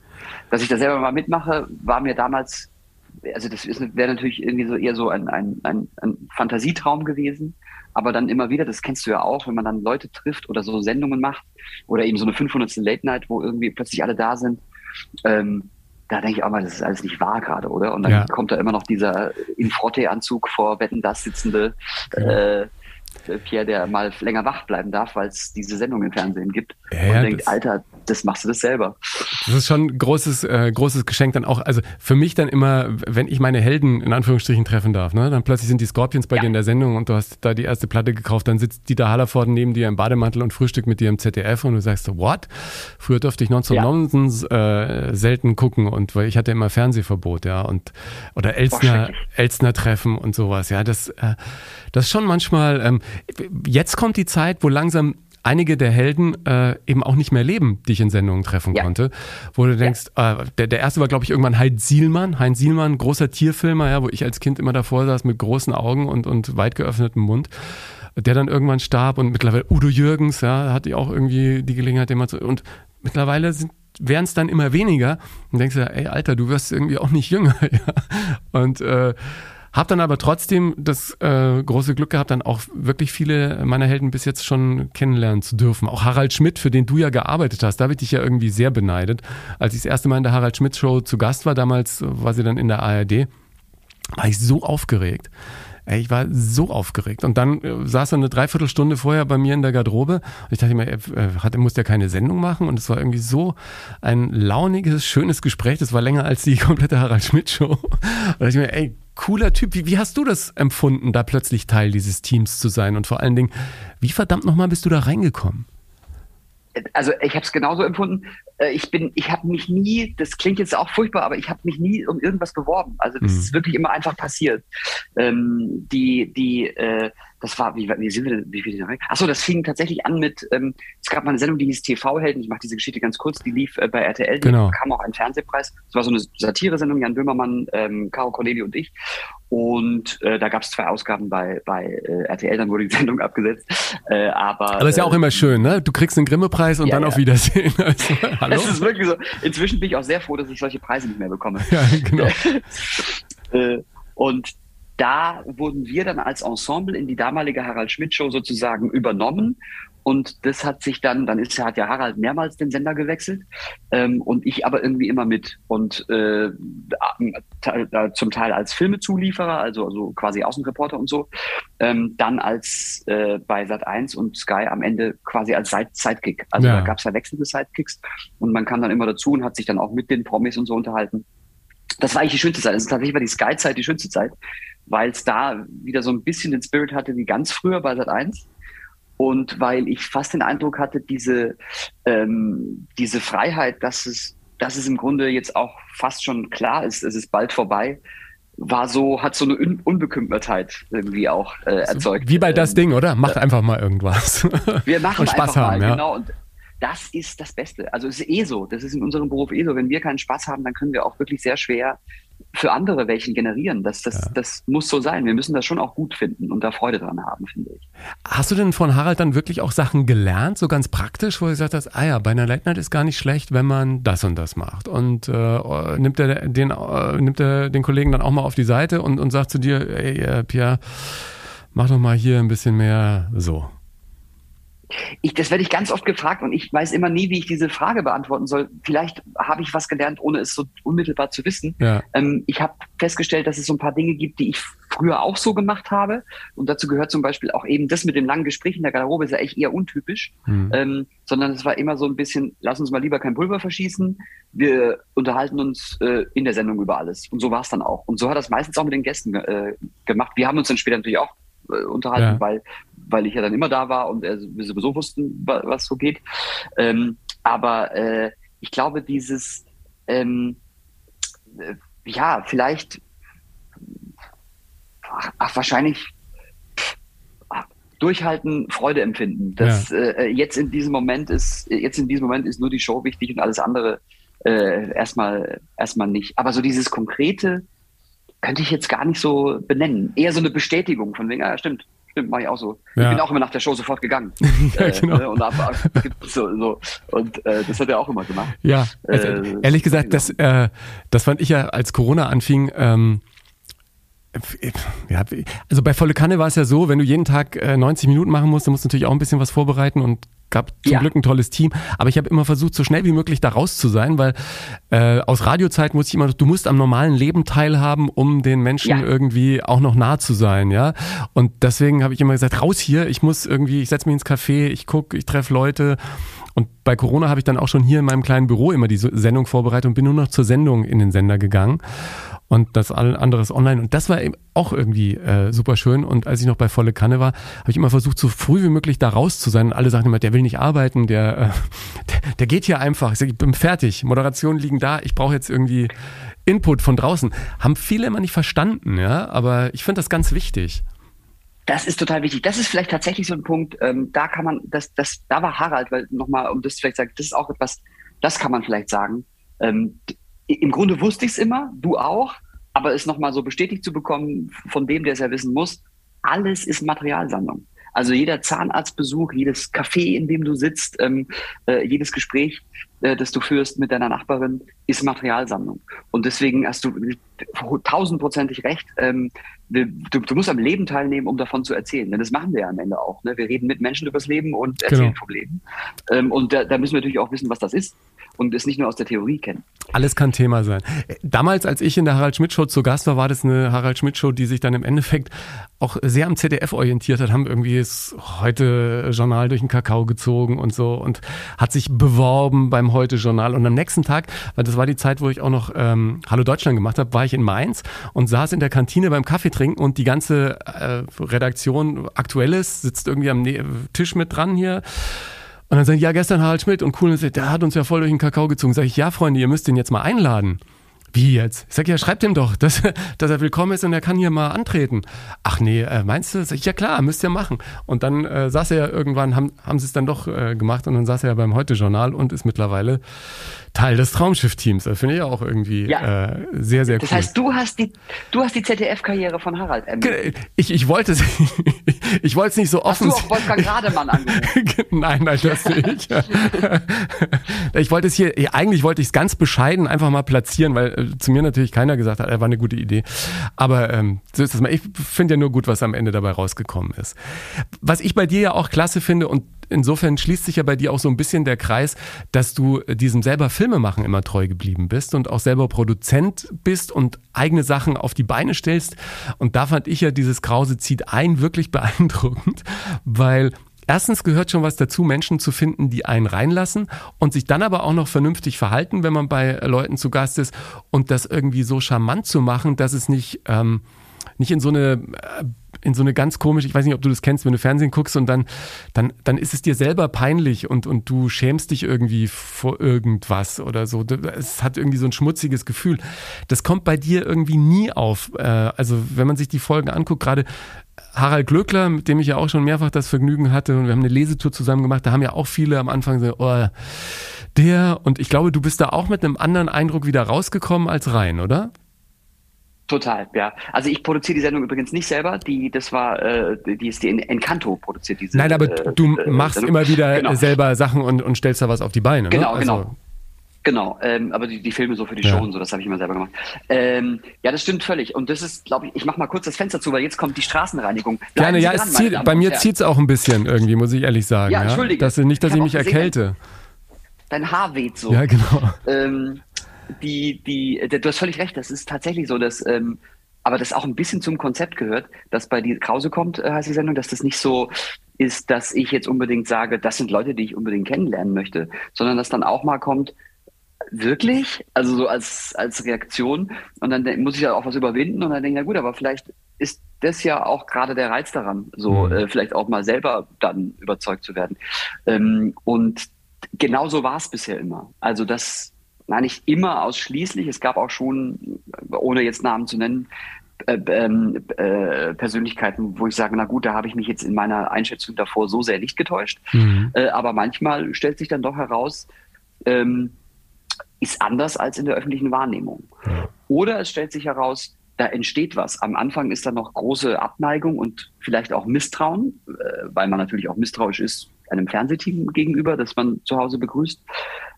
C: Dass ich da selber mal mitmache, war mir damals also das wäre natürlich irgendwie so eher so ein, ein, ein, ein Fantasietraum gewesen. Aber dann immer wieder, das kennst du ja auch, wenn man dann Leute trifft oder so Sendungen macht oder eben so eine 500. Late Night, wo irgendwie plötzlich alle da sind. Ähm, da denke ich auch mal, das ist alles nicht wahr gerade, oder? Und dann ja. kommt da immer noch dieser in Frotte-Anzug vor Wetten das sitzende äh, Pierre, der mal länger wach bleiben darf, weil es diese Sendung im Fernsehen gibt. Ja, und denkt, Alter, das machst du das selber.
A: Das ist schon ein großes, äh, großes Geschenk dann auch. Also für mich dann immer, wenn ich meine Helden in Anführungsstrichen treffen darf, ne? dann plötzlich sind die Scorpions bei ja. dir in der Sendung und du hast da die erste Platte gekauft, dann sitzt Dieter Hallervorden neben dir im Bademantel und frühstückt mit dir im ZDF und du sagst so, what? Früher durfte ich 1990 ja. äh, selten gucken und weil ich hatte immer Fernsehverbot, ja, und oder Elsner, Elsner Treffen und sowas, ja, das, äh, das ist schon manchmal, ähm, jetzt kommt die Zeit, wo langsam einige der Helden äh, eben auch nicht mehr leben, die ich in Sendungen treffen ja. konnte. Wo du denkst, ja. äh, der, der erste war, glaube ich, irgendwann Heinz Sielmann. Heinz Sielmann, großer Tierfilmer, ja, wo ich als Kind immer davor saß mit großen Augen und, und weit geöffnetem Mund. Der dann irgendwann starb und mittlerweile Udo Jürgens, ja, hatte ich auch irgendwie die Gelegenheit, den mal zu. Und mittlerweile sind werden es dann immer weniger und denkst du, ey, Alter, du wirst irgendwie auch nicht jünger. [laughs] Ja? Und äh, hab dann aber trotzdem das äh, große Glück gehabt, dann auch wirklich viele meiner Helden bis jetzt schon kennenlernen zu dürfen. Auch Harald Schmidt, für den du ja gearbeitet hast, da habe ich dich ja irgendwie sehr beneidet. Als ich das erste Mal in der Harald Schmidt Show zu Gast war, damals war sie dann in der ARD, war ich so aufgeregt. Ey, ich war so aufgeregt. Und dann äh, saß er eine Dreiviertelstunde vorher bei mir in der Garderobe. Und ich dachte mir, er hat, er muss ja keine Sendung machen. Und es war irgendwie so ein launiges, schönes Gespräch. Das war länger als die [laughs] komplette Harald Schmidt Show. Und da dachte ich mir, ey, cooler Typ. Wie, wie hast du das empfunden, da plötzlich Teil dieses Teams zu sein? Und vor allen Dingen, wie verdammt nochmal bist du da reingekommen?
C: also ich habe es genauso empfunden. Äh, ich bin, ich habe mich nie, das klingt jetzt auch furchtbar, aber ich habe mich nie um irgendwas beworben. Also das mhm. ist wirklich immer einfach passiert. Ähm, die, die, äh, das war, wie, wie sind wir denn, wie viel rein? Achso, das fing tatsächlich an mit, ähm, es gab mal eine Sendung, die hieß TV-Helden. Ich mache diese Geschichte ganz kurz, die lief äh, bei RTL, genau. kam auch ein Fernsehpreis. Das war so eine Satire-Sendung, Jan Böhmermann, ähm, Caro Corneli und ich. Und äh, da gab es zwei Ausgaben bei, bei äh, RTL, dann wurde die [laughs] Sendung abgesetzt. Äh, aber,
A: aber ist ja auch immer schön, ne? Du kriegst einen Grimme-Preis und ja, dann ja. auf Wiedersehen. [laughs] Also,
C: hallo? Das ist wirklich so. Inzwischen bin ich auch sehr froh, dass ich solche Preise nicht mehr bekomme.
A: Ja, genau. [laughs]
C: äh, und da wurden wir dann als Ensemble in die damalige Harald Schmidt Show sozusagen übernommen. Und das hat sich dann, dann ist hat ja Harald mehrmals den Sender gewechselt ähm, und ich aber irgendwie immer mit und äh, zum Teil als Filmezulieferer, also, also quasi Außenreporter und so, ähm, dann als äh, bei Sat 1 und Sky am Ende quasi als Sidekick. Also ja. da gab es ja wechselnde Sidekicks und man kam dann immer dazu und hat sich dann auch mit den Promis und so unterhalten. Das war eigentlich die schönste Zeit. Also tatsächlich war die Sky-Zeit die schönste Zeit, weil es da wieder so ein bisschen den Spirit hatte wie ganz früher bei Sat 1 und weil ich fast den Eindruck hatte, diese, ähm, diese Freiheit, dass es, dass es im Grunde jetzt auch fast schon klar ist, es ist bald vorbei, war so, hat so eine Un Unbekümmertheit irgendwie auch äh, erzeugt.
A: Wie bei das ähm, Ding, oder? Macht äh, einfach mal irgendwas.
C: Wir machen [laughs] und Spaß haben, mal, ja. genau. Und das ist das Beste. Also es ist eh so. Das ist in unserem Beruf eh so. Wenn wir keinen Spaß haben, dann können wir auch wirklich sehr schwer für andere welchen generieren. Das, das, ja. das muss so sein. Wir müssen das schon auch gut finden und da Freude dran haben, finde ich.
A: Hast du denn von Harald dann wirklich auch Sachen gelernt, so ganz praktisch, wo du gesagt hast, ah ja, bei einer Late Night ist gar nicht schlecht, wenn man das und das macht. Und äh, nimmt er den, äh, nimmt er den Kollegen dann auch mal auf die Seite und, und sagt zu dir, ey, äh, Pierre, mach doch mal hier ein bisschen mehr so.
C: Ich, das werde ich ganz oft gefragt und ich weiß immer nie, wie ich diese Frage beantworten soll. Vielleicht habe ich was gelernt, ohne es so unmittelbar zu wissen. Ja. Ähm, ich habe festgestellt, dass es so ein paar Dinge gibt, die ich früher auch so gemacht habe. Und dazu gehört zum Beispiel auch eben das mit dem langen Gespräch in der Garderobe, ist ja echt eher untypisch. Mhm. Ähm, sondern es war immer so ein bisschen, lass uns mal lieber kein Pulver verschießen. Wir unterhalten uns äh, in der Sendung über alles. Und so war es dann auch. Und so hat das meistens auch mit den Gästen äh, gemacht. Wir haben uns dann später natürlich auch äh, unterhalten, ja. weil, weil ich ja dann immer da war und äh, wir sowieso wussten, was so geht. Ähm, aber äh, ich glaube, dieses, ähm, äh, ja, vielleicht, ach, wahrscheinlich durchhalten, Freude empfinden. Das ja. äh, jetzt in diesem Moment ist, jetzt in diesem Moment ist nur die Show wichtig und alles andere äh, erstmal erstmal nicht. Aber so dieses konkrete, könnte ich jetzt gar nicht so benennen. Eher so eine Bestätigung von wegen, ja, stimmt, stimmt, mache ich auch so. Ja. Ich bin auch immer nach der Show sofort gegangen. [laughs] ja, äh, genau. äh, und, ab, [laughs] so, so. und äh, das hat er auch immer gemacht.
A: Ja, also, äh, ehrlich gesagt, das, äh, das fand ich ja, als Corona anfing, ähm, ja, also bei Volle Kanne war es ja so, wenn du jeden Tag äh, 90 Minuten machen musst, dann musst du natürlich auch ein bisschen was vorbereiten und gab zum ja. Glück ein tolles Team. Aber ich habe immer versucht, so schnell wie möglich da raus zu sein, weil äh, aus Radiozeiten wusste ich immer, du musst am normalen Leben teilhaben, um den Menschen ja. irgendwie auch noch nah zu sein, ja. Und deswegen habe ich immer gesagt, raus hier, ich muss irgendwie, ich setze mich ins Café, ich gucke, ich treffe Leute. Und bei Corona habe ich dann auch schon hier in meinem kleinen Büro immer die Sendung vorbereitet und bin nur noch zur Sendung in den Sender gegangen und das andere ist online. Und das war eben auch irgendwie äh, super schön. Und als ich noch bei Volle Kanne war, habe ich immer versucht, so früh wie möglich da raus zu sein. Und alle sagen immer, der will nicht arbeiten, der, äh, [laughs] der, der geht hier einfach. Ich, sag, ich bin fertig. Moderationen liegen da. Ich brauche jetzt irgendwie Input von draußen. Haben viele immer nicht verstanden, ja. Aber ich finde das ganz wichtig.
C: Das ist total wichtig. Das ist vielleicht tatsächlich so ein Punkt, ähm, da kann man, das, das, da war Harald, weil nochmal, um das vielleicht zu sagen, das ist auch etwas, das kann man vielleicht sagen. Ähm, im Grunde wusste ich es immer, du auch, aber es nochmal so bestätigt zu bekommen von dem, der es ja wissen muss, alles ist Materialsammlung. Also jeder Zahnarztbesuch, jedes Café, in dem du sitzt, ähm, äh, jedes Gespräch, äh, das du führst mit deiner Nachbarin, ist Materialsammlung. Und deswegen hast du tausendprozentig recht. Ähm, du, du, musst am Leben teilnehmen, um davon zu erzählen. Denn das machen wir ja am Ende auch. Ne? Wir reden mit Menschen übers Leben und erzählen genau. vom Leben. Ähm, und da, da müssen wir natürlich auch wissen, was das ist und es nicht nur aus der Theorie kennen.
A: Alles kann Thema sein. Damals, als ich in der Harald Schmidt Show zu Gast war, war das eine Harald Schmidt Show, die sich dann im Endeffekt auch sehr am ZDF orientiert hat, haben irgendwie das heute Journal durch den Kakao gezogen und so und hat sich beworben beim heute Journal und am nächsten Tag, weil das war die Zeit, wo ich auch noch ähm, Hallo Deutschland gemacht habe, war ich in Mainz und saß in der Kantine beim Kaffee trinken und die ganze äh, Redaktion Aktuelles sitzt irgendwie am ne Tisch mit dran hier und dann sagen, ja, gestern Harald Schmidt und cool, der hat uns ja voll durch den Kakao gezogen. Sag ich, ja, Freunde, ihr müsst den jetzt mal einladen. Wie jetzt? Ich sag, ja, schreibt ihm doch, [laughs] dass, dass er willkommen ist und er kann hier mal antreten. Ach nee, äh, meinst du? Sag ich, ja klar, müsst ihr machen. Und dann äh, saß er ja irgendwann, haben, haben sie es dann doch äh, gemacht und dann saß er ja beim Heute-Journal und ist mittlerweile Teil des Traumschiff-Teams. Das finde ich auch irgendwie ja. äh, sehr, sehr
C: das
A: cool.
C: Das heißt, du hast die, du hast die ZDF-Karriere von Harald
A: ermittelt. Ich, ich wollte es, [laughs] ich wollte es nicht so offen.
C: Hast du auch Wolfgang Rademann angerufen? [laughs]
A: nein, nein, das nicht. [laughs] ich wollte es hier, eigentlich wollte ich es ganz bescheiden einfach mal platzieren, weil äh, zu mir natürlich keiner gesagt hat, er war eine gute Idee. Aber ähm, so ist das mal. Ich finde ja nur gut, was am Ende dabei rausgekommen ist. Was ich bei dir ja auch klasse finde und insofern schließt sich ja bei dir auch so ein bisschen der Kreis, dass du diesem selber Filmemachen immer treu geblieben bist und auch selber Produzent bist und eigene Sachen auf die Beine stellst. Und da fand ich ja dieses Krause zieht ein wirklich [laughs] beeindruckend, weil Erstens gehört schon was dazu, Menschen zu finden, die einen reinlassen und sich dann aber auch noch vernünftig verhalten, wenn man bei Leuten zu Gast ist und das irgendwie so charmant zu machen, dass es nicht, ähm, nicht in so eine äh, in so eine ganz komische, ich weiß nicht, ob du das kennst, wenn du Fernsehen guckst und dann, dann, dann ist es dir selber peinlich und, und du schämst dich irgendwie vor irgendwas oder so. Es hat irgendwie so ein schmutziges Gefühl. Das kommt bei dir irgendwie nie auf. Äh, also wenn man sich die Folgen anguckt, gerade Harald Glöckler, mit dem ich ja auch schon mehrfach das Vergnügen hatte und wir haben eine Lesetour zusammen gemacht, da haben ja auch viele am Anfang so, oh, der und ich glaube, du bist da auch mit einem anderen Eindruck wieder rausgekommen als rein, oder?
C: Total, ja. Also ich produziere die Sendung übrigens nicht selber. Die, das war, äh, die ist die Encanto produziert diese.
A: Nein, aber äh, du äh, machst Sendung. immer wieder genau. selber Sachen und, und stellst da was auf die Beine.
C: Genau,
A: ne?
C: genau. Also, Genau, ähm, aber die, die Filme so für die ja. Show und so, das habe ich immer selber gemacht. Ähm, ja, das stimmt völlig. Und das ist, glaube ich, ich mache mal kurz das Fenster zu, weil jetzt kommt die Straßenreinigung.
A: Gerne, ja, dran, zieht, bei mir zieht es auch ein bisschen irgendwie, muss ich ehrlich sagen. Ja, entschuldige. Ja? Dass, nicht, dass ich, ich mich gesehen, erkälte.
C: Dein Haar weht so.
A: Ja, genau.
C: Ähm, die, die, du hast völlig recht, das ist tatsächlich so, dass ähm, aber das auch ein bisschen zum Konzept gehört, dass bei die Krause kommt, äh, heißt die Sendung, dass das nicht so ist, dass ich jetzt unbedingt sage, das sind Leute, die ich unbedingt kennenlernen möchte, sondern dass dann auch mal kommt, wirklich? Also so als, als Reaktion. Und dann muss ich ja auch was überwinden und dann denke ich, na gut, aber vielleicht ist das ja auch gerade der Reiz daran, so mhm. äh, vielleicht auch mal selber dann überzeugt zu werden. Ähm, und genauso war es bisher immer. Also das, nein, nicht immer ausschließlich. Es gab auch schon, ohne jetzt Namen zu nennen, äh, ähm, äh, Persönlichkeiten, wo ich sage, na gut, da habe ich mich jetzt in meiner Einschätzung davor so sehr nicht getäuscht. Mhm. Äh, aber manchmal stellt sich dann doch heraus, ähm, ist anders als in der öffentlichen Wahrnehmung. Oder es stellt sich heraus, da entsteht was. Am Anfang ist da noch große Abneigung und vielleicht auch Misstrauen, äh, weil man natürlich auch misstrauisch ist einem Fernsehteam gegenüber, das man zu Hause begrüßt.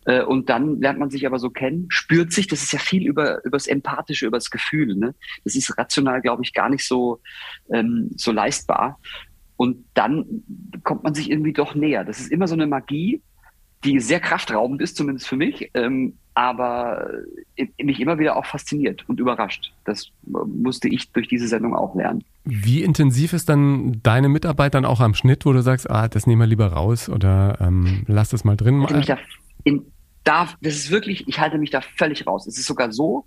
C: Äh, und dann lernt man sich aber so kennen, spürt sich, das ist ja viel über, über das Empathische, über das Gefühl. Ne? Das ist rational, glaube ich, gar nicht so, ähm, so leistbar. Und dann kommt man sich irgendwie doch näher. Das ist immer so eine Magie, die sehr kraftraubend ist, zumindest für mich, ähm, aber mich immer wieder auch fasziniert und überrascht. Das musste ich durch diese Sendung auch lernen.
A: Wie intensiv ist dann deine Mitarbeit dann auch am Schnitt, wo du sagst, ah, das nehmen wir lieber raus oder ähm, lass das mal drin?
C: Ich da in, da, das ist wirklich, ich halte mich da völlig raus. Es ist sogar so,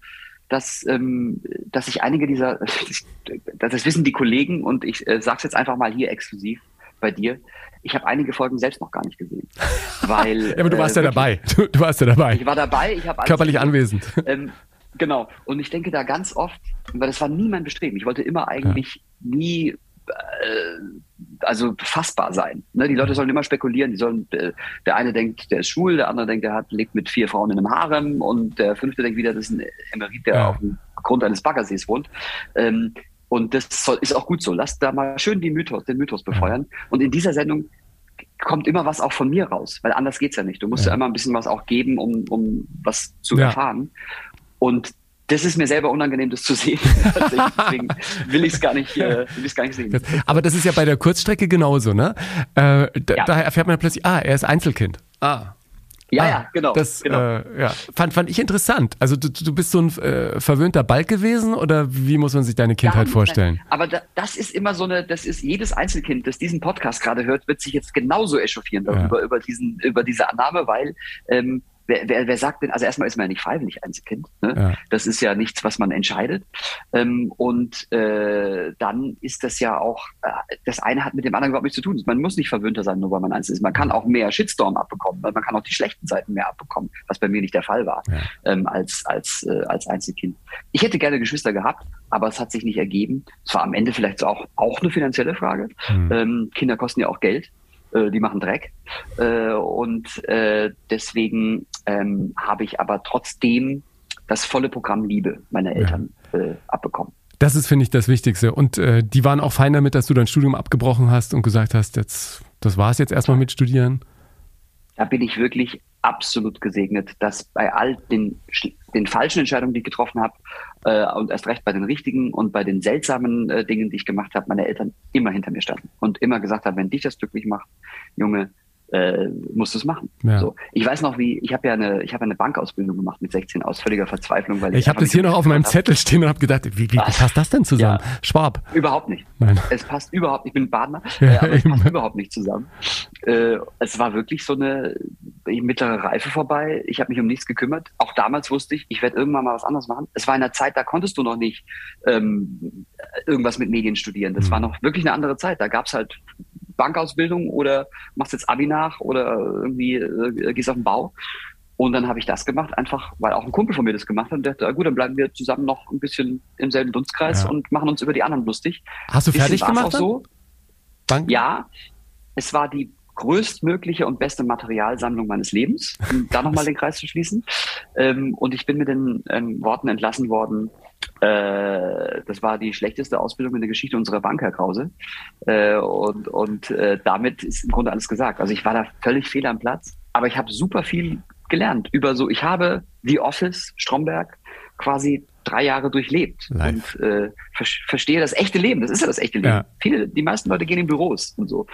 C: dass, ähm, dass ich einige dieser, [laughs] das wissen die Kollegen und ich äh, sage es jetzt einfach mal hier exklusiv bei dir, ich habe einige Folgen selbst noch gar nicht gesehen. [laughs] Weil,
A: ja, aber du warst äh, ja dabei. Du, du, warst ja dabei.
C: Ich war dabei. Ich habe
A: körperlich anwesend. [laughs]
C: Ähm, genau. Und ich denke da ganz oft, weil das war nie mein Bestreben. Ich wollte immer eigentlich ja. nie äh, also fassbar sein. Ne? Die Leute sollen immer spekulieren. Die sollen, äh, der eine denkt, der ist schwul, der andere denkt, der hat, lebt mit vier Frauen in einem Harem und der fünfte denkt wieder, das ist ein Emerit, der ja. auf dem Grund eines Baggersees wohnt. Ähm, und das soll, ist auch gut so. Lasst da mal schön die Mythos, den Mythos befeuern. Und in dieser Sendung kommt immer was auch von mir raus, weil anders geht's ja nicht. Du musst ja, ja immer ein bisschen was auch geben, um, um was zu ja. erfahren. Und das ist mir selber unangenehm, das zu sehen. [laughs] Deswegen will ich es gar nicht, äh, will ich's gar nicht sehen.
A: Aber das ist ja bei der Kurzstrecke genauso, ne? Äh, da, ja. Daher erfährt man plötzlich, ah, er ist Einzelkind. Ah,
C: ja, ah, ja, genau.
A: Das
C: genau.
A: Äh, ja. Fand, fand ich interessant. Also du, du bist so ein äh, verwöhnter Balk gewesen oder wie muss man sich deine Kindheit ja, vorstellen?
C: Aber da, das ist immer so eine, das ist jedes Einzelkind, das diesen Podcast gerade hört, wird sich jetzt genauso echauffieren darüber, ja. über, diesen, über diese Annahme, weil ähm, wer, wer, wer sagt denn, also erstmal ist man ja nicht freiwillig Einzelkind. Ne? Ja. Das ist ja nichts, was man entscheidet. Ähm, und äh, dann ist das ja auch, äh, das eine hat mit dem anderen überhaupt nichts zu tun. Man muss nicht verwöhnter sein, nur weil man eins ist. Man kann auch mehr Shitstorm abbekommen, weil man kann auch die schlechten Seiten mehr abbekommen, was bei mir nicht der Fall war, ja. ähm, als, als, äh, als Einzelkind. Ich hätte gerne Geschwister gehabt, aber es hat sich nicht ergeben. Es war am Ende vielleicht auch, auch eine finanzielle Frage. Mhm. Ähm, Kinder kosten ja auch Geld. Äh, die machen Dreck. Äh, und äh, deswegen ähm, habe ich aber trotzdem das volle Programm Liebe meiner Eltern ja. äh, abbekommen.
A: Das ist, finde ich, das Wichtigste. Und äh, die waren auch fein damit, dass du dein Studium abgebrochen hast und gesagt hast, jetzt, das war es jetzt erstmal mit Studieren.
C: Da bin ich wirklich absolut gesegnet, dass bei all den, den falschen Entscheidungen, die ich getroffen habe, äh, und erst recht bei den richtigen und bei den seltsamen äh, Dingen, die ich gemacht habe, meine Eltern immer hinter mir standen und immer gesagt haben, wenn dich das glücklich macht, Junge, äh, musst du es machen. Ja. So, ich weiß noch, wie ich habe ja eine, ich habe eine Bankausbildung gemacht mit 16 aus völliger Verzweiflung, weil
A: ich, ich habe das hier noch auf meinem Zettel stehen und habe gedacht, wie, wie passt das denn zusammen? Ja, Schwab?
C: Überhaupt nicht. Nein. Es passt überhaupt. Ich bin Badner, [laughs] ja, äh, aber es passt überhaupt nicht zusammen. Äh, es war wirklich so eine mittlere Reife vorbei. Ich habe mich um nichts gekümmert. Auch damals wusste ich, ich werde irgendwann mal was anderes machen. Es war in einer Zeit, da konntest du noch nicht ähm, irgendwas mit Medien studieren. Das mhm. war noch wirklich eine andere Zeit. Da gab es halt Bankausbildung oder machst jetzt Abi nach oder irgendwie äh, gehst auf den Bau. Und dann habe ich das gemacht, einfach weil auch ein Kumpel von mir das gemacht hat und dachte, gut, dann bleiben wir zusammen noch ein bisschen im selben Dunstkreis ja. und machen uns über die anderen lustig.
A: Hast du fertig gemacht? Auch
C: so. Bank? Ja, es war die größtmögliche und beste Materialsammlung meines Lebens, um da nochmal [laughs] den Kreis zu schließen. Ähm, und ich bin mit den ähm, Worten entlassen worden, das war die schlechteste Ausbildung in der Geschichte unserer Bank, Herr Krause. Äh, und und äh, damit ist im Grunde alles gesagt. Also ich war da völlig fehl am Platz, aber ich habe super viel gelernt über so, ich habe The Office Stromberg quasi drei Jahre durchlebt Live. und äh, ver verstehe das echte Leben. Das ist ja das echte Leben. Ja. Viele, die meisten Leute gehen in Büros und so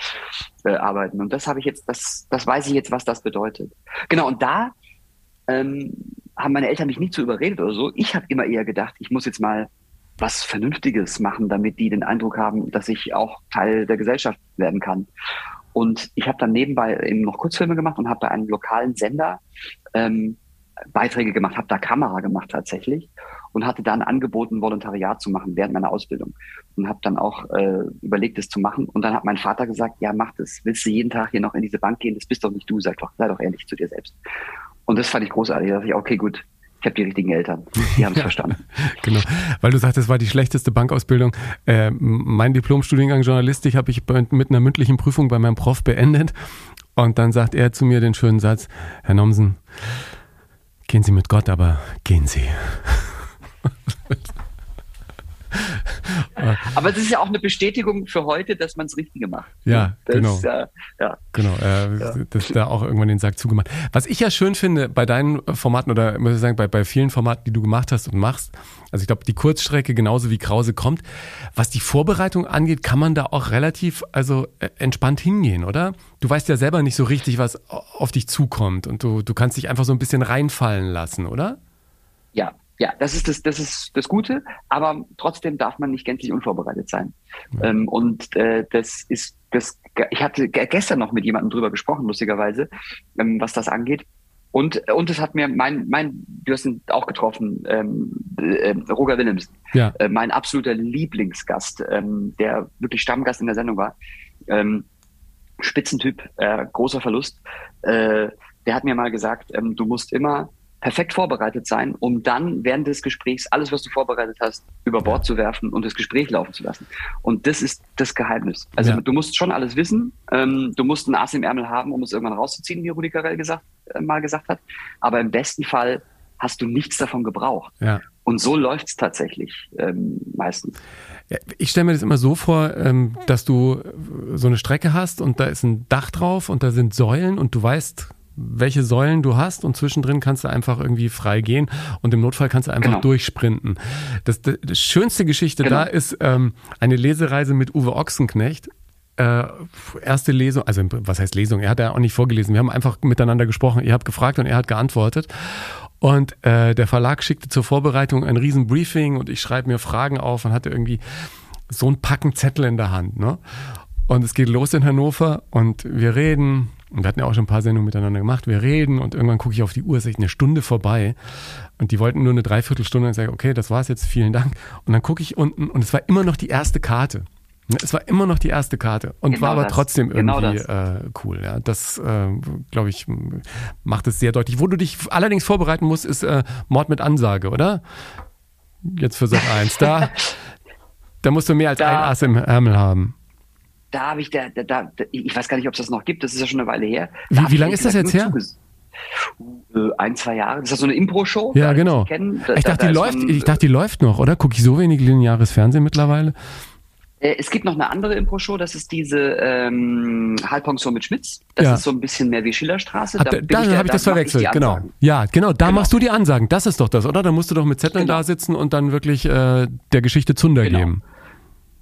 C: äh, arbeiten. Und das habe ich jetzt, das, das weiß ich jetzt, was das bedeutet. Genau. Und da ähm, haben meine Eltern mich nicht zu überredet oder so. Ich habe immer eher gedacht, ich muss jetzt mal was Vernünftiges machen, damit die den Eindruck haben, dass ich auch Teil der Gesellschaft werden kann. Und ich habe dann nebenbei eben noch Kurzfilme gemacht und habe bei einem lokalen Sender ähm, Beiträge gemacht, habe da Kamera gemacht tatsächlich und hatte dann angeboten, Volontariat zu machen während meiner Ausbildung und habe dann auch äh, überlegt, es zu machen. Und dann hat mein Vater gesagt, ja, mach das. Willst du jeden Tag hier noch in diese Bank gehen? Das bist doch nicht du. Sei doch, sei doch ehrlich zu dir selbst. Und das fand ich großartig. Da dachte ich, okay, gut, ich habe die richtigen Eltern. Die haben es [laughs] ja, verstanden. [laughs]
A: Genau, weil du sagst, es war die schlechteste Bankausbildung. Äh, mein Diplomstudiengang Journalistik habe ich mit einer mündlichen Prüfung bei meinem Prof beendet. Und dann sagt er zu mir den schönen Satz, Herr Nomsen, gehen Sie mit Gott, aber gehen Sie. [laughs] [laughs]
C: Aber es ist ja auch eine Bestätigung für heute, dass man das Richtige macht.
A: Ja, das, genau. Äh, ja. Genau, äh, ja. das da auch irgendwann den Sack zugemacht. Was ich ja schön finde bei deinen Formaten oder muss ich sagen, bei, bei vielen Formaten, die du gemacht hast und machst, also ich glaube, die Kurzstrecke genauso wie Krause kommt, was die Vorbereitung angeht, kann man da auch relativ also äh, entspannt hingehen, oder? Du weißt ja selber nicht so richtig, was auf dich zukommt und du, du kannst dich einfach so ein bisschen reinfallen lassen, oder?
C: Ja, ja, das ist das, das ist das Gute, aber trotzdem darf man nicht gänzlich unvorbereitet sein. Ja. Ähm, und äh, das ist das. Ich hatte gestern noch mit jemandem drüber gesprochen, lustigerweise, ähm, was das angeht. Und und es hat mir mein mein du hast ihn auch getroffen, ähm, äh, Roger Willems, ja. äh, mein absoluter Lieblingsgast, ähm, der wirklich Stammgast in der Sendung war. Ähm, Spitzentyp, äh, großer Verlust. Äh, der hat mir mal gesagt, ähm, du musst immer perfekt vorbereitet sein, um dann während des Gesprächs alles, was du vorbereitet hast, über Bord zu werfen und das Gespräch laufen zu lassen. Und das ist das Geheimnis. Also ja. du musst schon alles wissen. Ähm, du musst ein Ass im Ärmel haben, um es irgendwann rauszuziehen, wie Rudi Carell gesagt, äh, mal gesagt hat. Aber im besten Fall hast du nichts davon gebraucht. Ja. Und so läuft es tatsächlich ähm, meistens.
A: Ich stelle mir das immer so vor, ähm, dass du so eine Strecke hast und da ist ein Dach drauf und da sind Säulen und du weißt welche Säulen du hast und zwischendrin kannst du einfach irgendwie frei gehen und im Notfall kannst du einfach genau. durchsprinten. Das, das, das schönste Geschichte genau. da ist ähm, eine Lesereise mit Uwe Ochsenknecht. Äh, erste Lesung, also was heißt Lesung? Er hat ja auch nicht vorgelesen. Wir haben einfach miteinander gesprochen. Ihr habt gefragt und er hat geantwortet. Und äh, der Verlag schickte zur Vorbereitung ein riesen Briefing und ich schreibe mir Fragen auf und hatte irgendwie so ein Packen Zettel in der Hand. Ne? Und es geht los in Hannover und wir reden, und wir hatten ja auch schon ein paar Sendungen miteinander gemacht. Wir reden und irgendwann gucke ich auf die Uhr, ist echt eine Stunde vorbei. Und die wollten nur eine Dreiviertelstunde und ich sage, okay, das war's jetzt, vielen Dank. Und dann gucke ich unten und es war immer noch die erste Karte. Es war immer noch die erste Karte und genau war aber das. trotzdem genau irgendwie genau äh, cool. Ja, das äh, glaube ich macht es sehr deutlich. Wo du dich allerdings vorbereiten musst, ist äh, Mord mit Ansage, oder? Jetzt für Sat 1. Da, [laughs] da musst du mehr als da, ein Ass im Ärmel haben
C: da habe ich da, da, da, ich weiß gar nicht, ob es das noch gibt, das ist ja schon eine Weile her.
A: Wie, wie lange ist das jetzt her?
C: Uh, ein, zwei Jahre. Das ist so eine Impro-Show.
A: Ja, genau. Da, ich, dachte, die läuft, man, ich dachte, die läuft noch, oder? Gucke ich so wenig lineares Fernsehen mittlerweile?
C: Äh, es gibt noch eine andere Impro-Show, das ist diese ähm, Halbpension mit Schmitz. Das ja. ist so ein bisschen mehr wie Schillerstraße.
A: Da, da, da habe ich das verwechselt, genau. Ja, genau, da genau. machst du die Ansagen. Das ist doch das, oder? Da musst du doch mit Zetteln genau. da sitzen und dann wirklich äh, der Geschichte Zunder genau. geben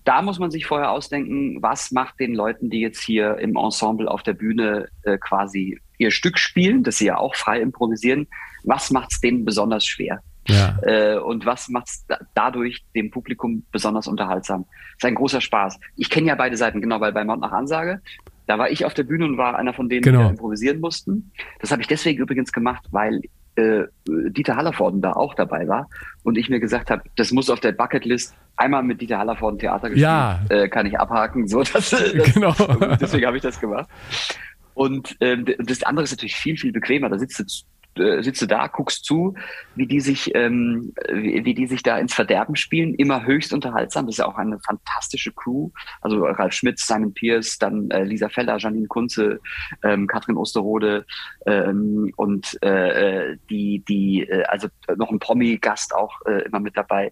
C: da muss man sich vorher ausdenken, was macht den Leuten, die jetzt hier im Ensemble auf der Bühne äh, quasi ihr Stück spielen, das sie ja auch frei improvisieren, was macht es denen besonders schwer? Ja. Äh, und was macht es da dadurch dem Publikum besonders unterhaltsam? Das ist ein großer Spaß. Ich kenne ja beide Seiten, genau, weil bei Mord nach Ansage, da war ich auf der Bühne und war einer von denen, genau. die improvisieren mussten. Das habe ich deswegen übrigens gemacht, weil äh, Dieter Hallervorden da auch dabei war und ich mir gesagt habe, das muss auf der Bucketlist einmal mit Dieter Hallervorden Theater gespielt, ja. äh, kann ich abhaken. So, das, das, [laughs] genau. [laughs] deswegen habe ich das gemacht. Und ähm, das andere ist natürlich viel, viel bequemer. Da sitzt du äh, sitzt du da, guckst zu, wie die sich, ähm, wie, wie, die sich da ins Verderben spielen, immer höchst unterhaltsam. Das ist ja auch eine fantastische Crew. Also Ralf Schmitz, Simon Pierce, dann äh, Lisa Feller, Janine Kunze, ähm, Katrin Osterrode ähm, und äh, äh die, die, äh, also noch ein Promi-Gast auch äh, immer mit dabei.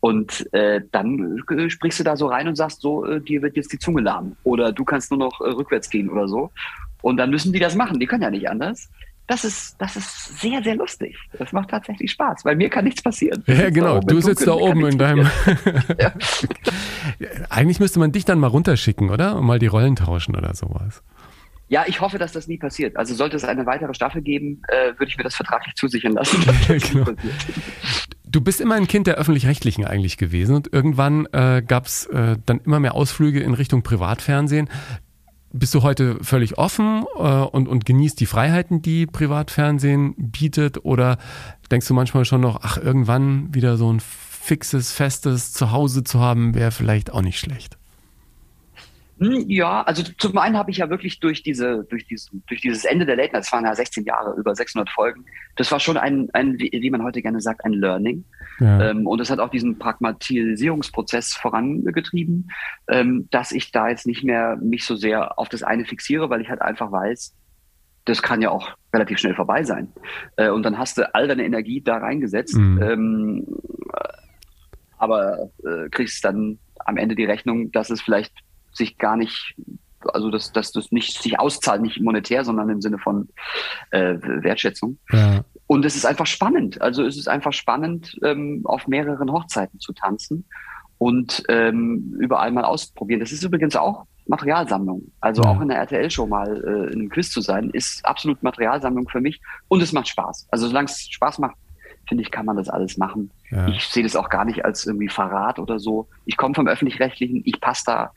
C: Und äh, dann sprichst du da so rein und sagst so, äh, dir wird jetzt die Zunge lahm oder du kannst nur noch äh, rückwärts gehen oder so. Und dann müssen die das machen. Die können ja nicht anders das ist, das ist sehr, sehr lustig. Das macht tatsächlich Spaß, weil mir kann nichts passieren.
A: Ja, genau. Du sitzt da oben in deinem. [laughs] ja. Eigentlich müsste man dich dann mal runterschicken, oder? Und mal die Rollen tauschen oder sowas.
C: Ja, ich hoffe, dass das nie passiert. Also sollte es eine weitere Staffel geben, äh, würde ich mir das vertraglich zusichern lassen. [laughs] genau.
A: Du bist immer ein Kind der öffentlich-rechtlichen eigentlich gewesen und irgendwann äh, gab es äh, dann immer mehr Ausflüge in Richtung Privatfernsehen bist du heute völlig offen äh, und, und genießt die Freiheiten, die Privatfernsehen bietet? Oder denkst du manchmal schon noch, ach, irgendwann wieder so ein fixes, festes Zuhause zu haben, wäre vielleicht auch nicht schlecht?
C: Hm, ja, also zum einen habe ich ja wirklich durch diese, durch dieses, durch dieses Ende der Late Night, das waren ja 16 Jahre, über 600 Folgen, das war schon ein, ein wie man heute gerne sagt, ein Learning. Ja. Ähm, und es hat auch diesen Pragmatisierungsprozess vorangetrieben, ähm, dass ich da jetzt nicht mehr mich so sehr auf das eine fixiere, weil ich halt einfach weiß, das kann ja auch relativ schnell vorbei sein. Äh, und dann hast du all deine Energie da reingesetzt. Mhm. Ähm, aber äh, kriegst dann am Ende die Rechnung, dass es vielleicht sich gar nicht, also dass, dass das nicht sich auszahlt, nicht monetär, sondern im Sinne von äh, Wertschätzung. Ja. Und es ist einfach spannend. Also es ist einfach spannend, ähm, auf mehreren Hochzeiten zu tanzen und ähm, überall mal ausprobieren. Das ist übrigens auch Materialsammlung. Also ja. auch in der RTL-Show mal äh, in einem Quiz zu sein, ist absolut Materialsammlung für mich und es macht Spaß. Also solange es Spaß macht, finde ich, kann man das alles machen. Ja. Ich sehe das auch gar nicht als irgendwie Verrat oder so. Ich komme vom öffentlich-rechtlichen, ich passe da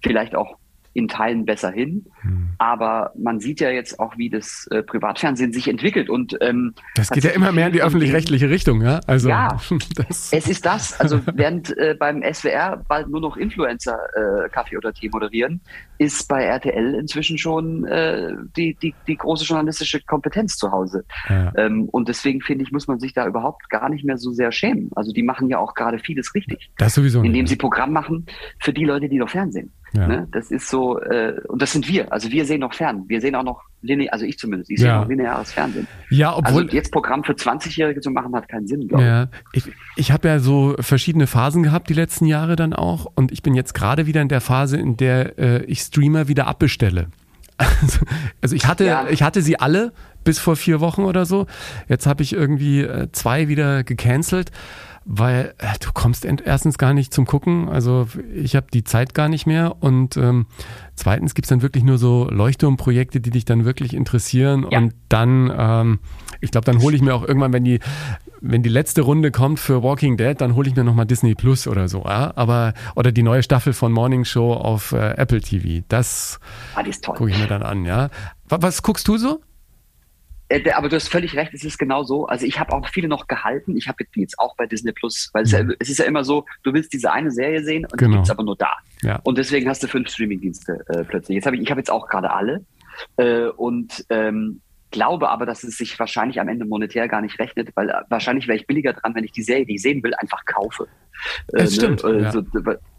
C: vielleicht auch in Teilen besser hin. Hm. Aber man sieht ja jetzt auch, wie das äh, Privatfernsehen sich entwickelt. Und
A: ähm, das geht ja immer mehr in die öffentlich-rechtliche Richtung, ja?
C: Also ja, [laughs] das. es ist das. Also während äh, beim SWR bald nur noch Influencer äh, Kaffee oder Tee moderieren, ist bei RTL inzwischen schon äh, die, die, die große journalistische Kompetenz zu Hause. Ja. Ähm, und deswegen finde ich, muss man sich da überhaupt gar nicht mehr so sehr schämen. Also die machen ja auch gerade vieles richtig.
A: Das sowieso.
C: Indem nicht. sie Programm machen für die Leute, die noch Fernsehen. Ja. Ne? Das ist so, äh, und das sind wir. Also wir sehen noch fern. Wir sehen auch noch linear, also ich zumindest, ich sehe noch lineares Fernsehen.
A: Ja, obwohl.
C: Also jetzt Programm für 20-Jährige zu machen, hat keinen Sinn, glaube
A: ja. ich. Ich, ich habe ja so verschiedene Phasen gehabt, die letzten Jahre dann auch. Und ich bin jetzt gerade wieder in der Phase, in der äh, ich Streamer wieder abbestelle. [laughs] Also, also ich hatte, ja. ich hatte sie alle bis vor vier Wochen oder so. Jetzt habe ich irgendwie äh, zwei wieder gecancelt weil äh, du kommst erstens gar nicht zum Gucken, also ich habe die Zeit gar nicht mehr und ähm, zweitens gibt's dann wirklich nur so Leuchtturmprojekte, die dich dann wirklich interessieren ja. und dann, ähm, ich glaube, dann hole ich mir auch irgendwann, wenn die wenn die letzte Runde kommt für Walking Dead, dann hole ich mir nochmal Disney Plus oder so, ja? aber oder die neue Staffel von Morning Show auf äh, Apple TV, das ah, gucke ich mir dann an, ja. Was, was guckst du so?
C: Äh, aber du hast völlig recht, es ist genau so. Also ich habe auch viele noch gehalten. Ich habe jetzt auch bei Disney Plus, weil es, ja, es, ist ja immer so, du willst diese eine Serie sehen und genau. die gibt's aber nur da. Ja. Und deswegen hast du fünf Streamingdienste äh, plötzlich. Jetzt habe ich, ich habe jetzt auch gerade alle. Äh, und ähm, glaube aber, dass es sich wahrscheinlich am Ende monetär gar nicht rechnet, weil äh, wahrscheinlich wäre ich billiger dran, wenn ich die Serie, die ich sehen will, einfach kaufe.
A: Das äh, stimmt. Ne?
C: Ja. So,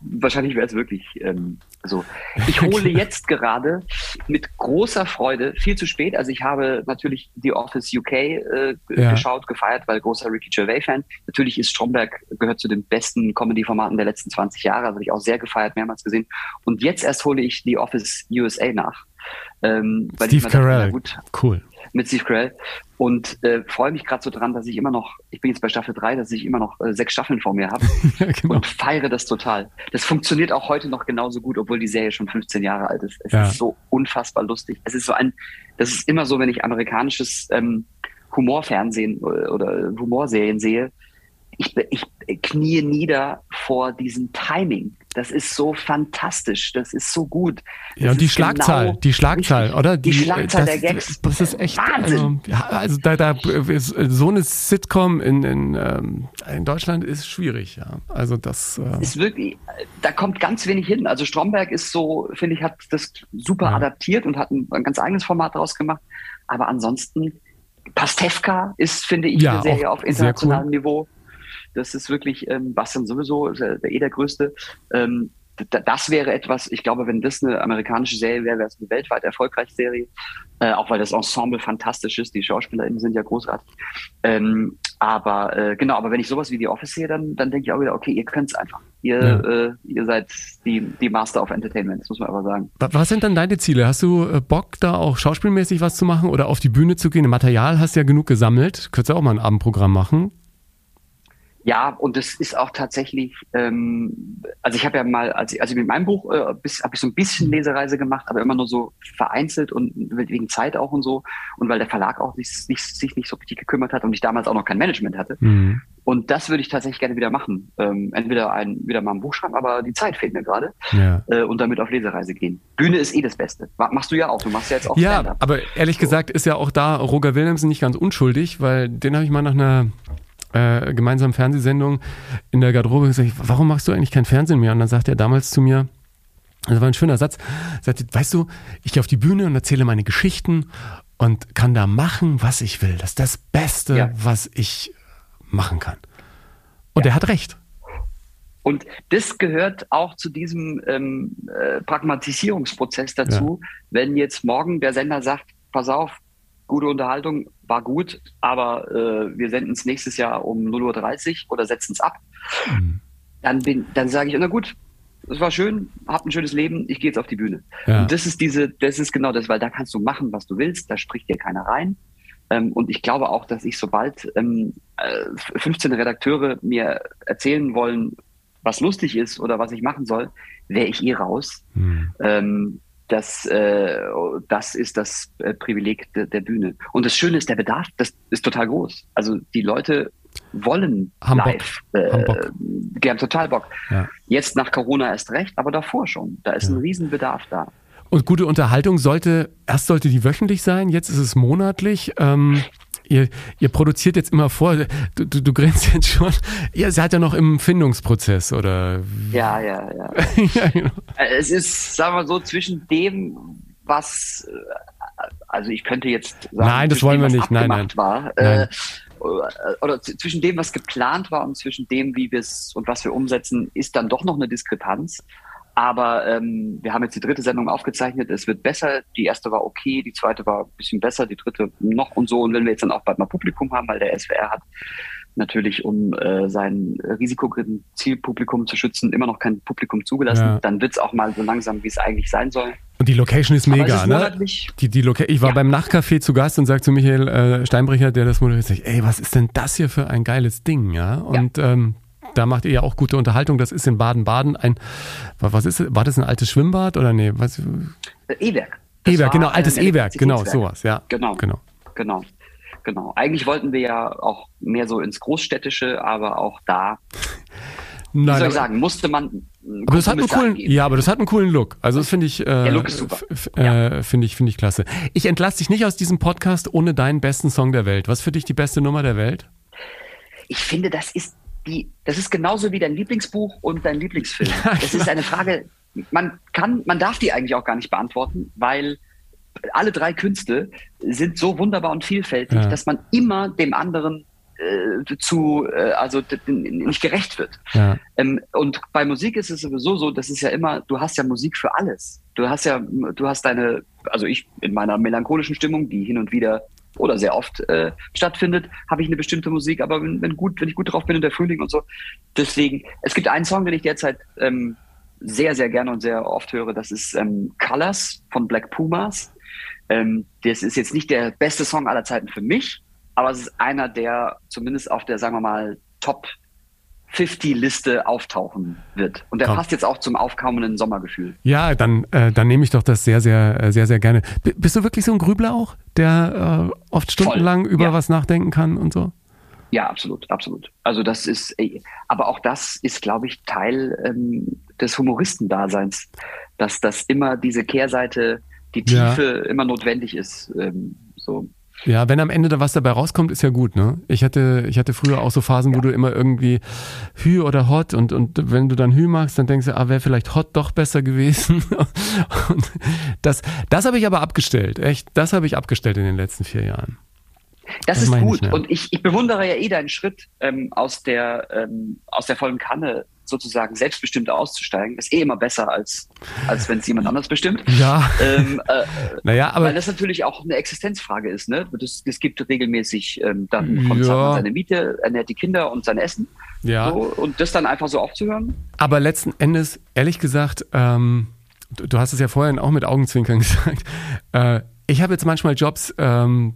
C: wahrscheinlich wäre es wirklich ähm, so. [laughs] Ich hole jetzt gerade mit großer Freude, viel zu spät, also ich habe natürlich The Office UK äh, ja. geschaut, gefeiert, weil großer Ricky Gervais-Fan. Natürlich ist Stromberg, gehört zu den besten Comedy-Formaten der letzten 20 Jahre, also habe ich auch sehr gefeiert, mehrmals gesehen. Und jetzt erst hole ich The Office USA nach.
A: Ähm, Steve Carell, gut, cool
C: mit Steve Carell und äh, freue mich gerade so dran, dass ich immer noch, ich bin jetzt bei Staffel 3, dass ich immer noch äh, sechs Staffeln vor mir habe [laughs] ja, genau. und feiere das total. Das funktioniert auch heute noch genauso gut, obwohl die Serie schon 15 Jahre alt ist. Es ja. ist so unfassbar lustig. Es ist so ein, das ist immer so, wenn ich amerikanisches ähm, Humorfernsehen oder, äh, oder Humorserien sehe, ich, ich knie nieder vor diesem Timing. Das ist so fantastisch, das ist so gut.
A: Das ja, und die Schlagzahl, genau die Schlagzahl, richtig, oder?
C: Die, die Schlagzahl das, der Gags.
A: Das ist echt Wahnsinn. Also, ja, also da, da so eine Sitcom in, in, ähm, in Deutschland ist schwierig, ja. Also das
C: äh ist wirklich, da kommt ganz wenig hin. Also Stromberg ist so, finde ich, hat das super ja. adaptiert und hat ein, ein ganz eigenes Format daraus gemacht. Aber ansonsten, Pastewka ist, finde ich, ja, eine Serie auf internationalem cool. Niveau. Das ist wirklich, ähm, Bastian sowieso, ist ja eh der Größte. Ähm, das wäre etwas, ich glaube, wenn das eine amerikanische Serie wäre, wäre es eine weltweit erfolgreiche Serie, äh, auch weil das Ensemble fantastisch ist, die SchauspielerInnen sind ja großartig. Ähm, aber äh, genau, aber wenn ich sowas wie die Office sehe, dann, dann denke ich auch wieder, okay, ihr könnt es einfach. Ihr, ja. äh, ihr seid die, die Master of Entertainment, das muss man aber sagen.
A: Was sind dann deine Ziele? Hast du äh, Bock, da auch schauspielmäßig was zu machen oder auf die Bühne zu gehen? Material hast du ja genug gesammelt. Könntest du auch mal ein Abendprogramm machen?
C: Ja, und das ist auch tatsächlich, ähm, also ich habe ja mal, als ich, also mit meinem Buch äh, habe ich so ein bisschen Lesereise gemacht, aber immer nur so vereinzelt und wegen Zeit auch und so und weil der Verlag auch sich, nicht, sich nicht so richtig gekümmert hat und ich damals auch noch kein Management hatte. Mhm. Und das würde ich tatsächlich gerne wieder machen. Ähm, entweder ein, wieder mal ein Buch schreiben, aber die Zeit fehlt mir gerade. Ja. Äh, und damit auf Lesereise gehen. Bühne ist eh das Beste. Machst du ja auch. Du machst ja jetzt auch
A: Ja, aber ehrlich so. gesagt ist ja auch da Roger Williamson nicht ganz unschuldig, weil den habe ich mal nach einer äh, gemeinsamen Fernsehsendung in der Garderobe gesagt, warum machst du eigentlich kein Fernsehen mehr? Und dann sagt er damals zu mir, das war ein schöner Satz, sagte, weißt du, ich gehe auf die Bühne und erzähle meine Geschichten und kann da machen, was ich will. Das ist das Beste, ja. was ich machen kann. Und ja. er hat recht.
C: Und das gehört auch zu diesem ähm, äh, Pragmatisierungsprozess dazu, ja. wenn jetzt morgen der Sender sagt, pass auf, gute Unterhaltung, war gut, aber äh, wir senden es nächstes Jahr um 0.30 Uhr oder setzen es ab. Mhm. dann bin, dann sage ich, na gut, es war schön, hab ein schönes Leben, ich gehe jetzt auf die Bühne.
A: Ja.
C: Und das ist diese, das ist genau das, weil da kannst du machen, was du willst, da spricht dir keiner rein. Ähm, und ich glaube auch, dass ich sobald ähm, äh, 15 Redakteure mir erzählen wollen, was lustig ist oder was ich machen soll, wäre ich eh raus.
A: Hm.
C: Ähm, das, äh, das ist das äh, Privileg de, der Bühne. Und das Schöne ist, der Bedarf, das ist total groß. Also die Leute wollen
A: Haben
C: live.
A: Bock.
C: Äh,
A: Haben Bock.
C: Die haben total Bock.
A: Ja.
C: Jetzt nach Corona erst recht, aber davor schon. Da ist
A: Ja.
C: ein Riesenbedarf da.
A: Und gute Unterhaltung sollte, erst sollte die wöchentlich sein, jetzt ist es monatlich. Ähm, ihr, ihr produziert jetzt immer vor, du, du, du grinst jetzt schon, ihr seid ja noch im Findungsprozess, oder?
C: Ja, ja, ja. [laughs]
A: ja, genau.
C: Äh, Es ist, sagen wir so, zwischen dem, was, äh, also ich könnte jetzt sagen,
A: Nein, das wollen
C: dem,
A: wir nicht. Nein,
C: abgemacht War,
A: Nein.
C: Äh, oder zwischen dem, was geplant war und zwischen dem, wie wir es und was wir umsetzen, ist dann doch noch eine Diskrepanz. Aber ähm, wir haben jetzt die dritte Sendung aufgezeichnet. Es wird besser. Die erste war okay, die zweite war ein bisschen besser, die dritte noch und so. Und wenn wir jetzt dann auch bald mal Publikum haben, weil der SWR hat natürlich, um äh, sein risikogerinnen Zielpublikum zu schützen, immer noch kein Publikum zugelassen,
A: Ja.
C: dann wird's auch mal so langsam, wie es eigentlich sein soll.
A: Und die Location ist
C: es
A: mega,
C: ist
A: ne? Die, die Loca ich war
C: Ja.
A: beim Nachtcafé zu Gast und sagte zu Michael äh, Steinbrecher, der das moderiert, sag ich, ey, was ist denn das hier für ein geiles Ding, ja? Und ähm, da macht ihr ja auch gute Unterhaltung. Das ist in Baden-Baden ein, was ist, war das ein altes Schwimmbad oder nee? Was,
C: Äh, E-Werk.
A: E-Werk, genau, altes E-Werk, genau, sowas, ja.
C: Genau.
A: Genau.
C: Genau. Genau. Eigentlich wollten wir ja auch mehr so ins Großstädtische, aber auch da, [laughs] wie
A: Nein,
C: soll ich sagen, musste man.
A: Aber das hat einen coolen,
C: eingehen.
A: ja, aber das hat einen coolen Look. Also das finde ich, äh,
C: Der Look ist super.
A: f- f- äh, finde ich, finde ich klasse. Ich entlasse dich nicht aus diesem Podcast ohne deinen besten Song der Welt. Was ist für dich die beste Nummer der Welt?
C: Ich finde, das ist die, das ist genauso wie dein Lieblingsbuch und dein Lieblingsfilm. [laughs]
A: Ja,
C: Das ist eine Frage, man kann, man darf die eigentlich auch gar nicht beantworten, weil alle drei Künste sind so wunderbar und vielfältig,
A: Ja.
C: dass man immer dem anderen äh, zu, äh, also nicht gerecht wird.
A: Ja.
C: Ähm, und bei Musik ist es sowieso so, das ist ja immer, du hast ja Musik für alles. Du hast ja, du hast deine, also ich in meiner melancholischen Stimmung, die hin und wieder oder sehr oft äh, stattfindet, habe ich eine bestimmte Musik, aber wenn, wenn gut, wenn ich gut drauf bin in der Frühling und so. Deswegen, es gibt einen Song, den ich derzeit ähm, sehr, sehr gerne und sehr oft höre, das ist ähm, Colors von Black Pumas. Ähm, das ist jetzt nicht der beste Song aller Zeiten für mich, aber es ist einer, der zumindest auf der, sagen wir mal, Top 50-Liste auftauchen wird. Und der
A: Komm.
C: passt jetzt auch zum aufkommenden Sommergefühl.
A: Ja, dann, äh, dann nehme ich doch das sehr, sehr, äh, sehr, sehr gerne. B bist du wirklich so ein Grübler auch, der äh, oft stundenlang über
C: ja.
A: was nachdenken kann und so?
C: Ja, absolut, absolut. Also das ist, aber auch das ist, glaube ich, Teil ähm, des Humoristendaseins, dass das immer diese Kehrseite, die
A: Ja.
C: Tiefe immer notwendig ist. Ähm, so.
A: Ja, wenn am Ende da was dabei rauskommt, ist ja gut, ne? Ich hatte, ich hatte früher auch so Phasen, wo du immer irgendwie Hü oder Hot und, und wenn du dann Hü magst, dann denkst du, ah, wäre vielleicht Hot doch besser gewesen. [laughs] Und das, das habe ich aber abgestellt, echt. Das habe ich abgestellt in den letzten vier Jahren.
C: Das,
A: Das
C: ist
A: ich
C: gut.
A: mehr.
C: Und ich, ich bewundere ja eh deinen Schritt, ähm, aus, der, ähm, aus der vollen Kanne sozusagen selbstbestimmt auszusteigen. Ist eh immer besser, als, als wenn es jemand anders bestimmt.
A: Ja,
C: ähm, äh,
A: naja, aber
C: weil das natürlich auch eine Existenzfrage ist. Ne? Das, das gibt regelmäßig ähm, dann von
A: Ja.
C: man seine Miete, ernährt die Kinder und sein Essen.
A: ja.
C: So, und das dann einfach so aufzuhören.
A: Aber letzten Endes, ehrlich gesagt, ähm, du, du hast es ja vorhin auch mit Augenzwinkern [laughs] gesagt, äh, ich habe jetzt manchmal Jobs, ähm,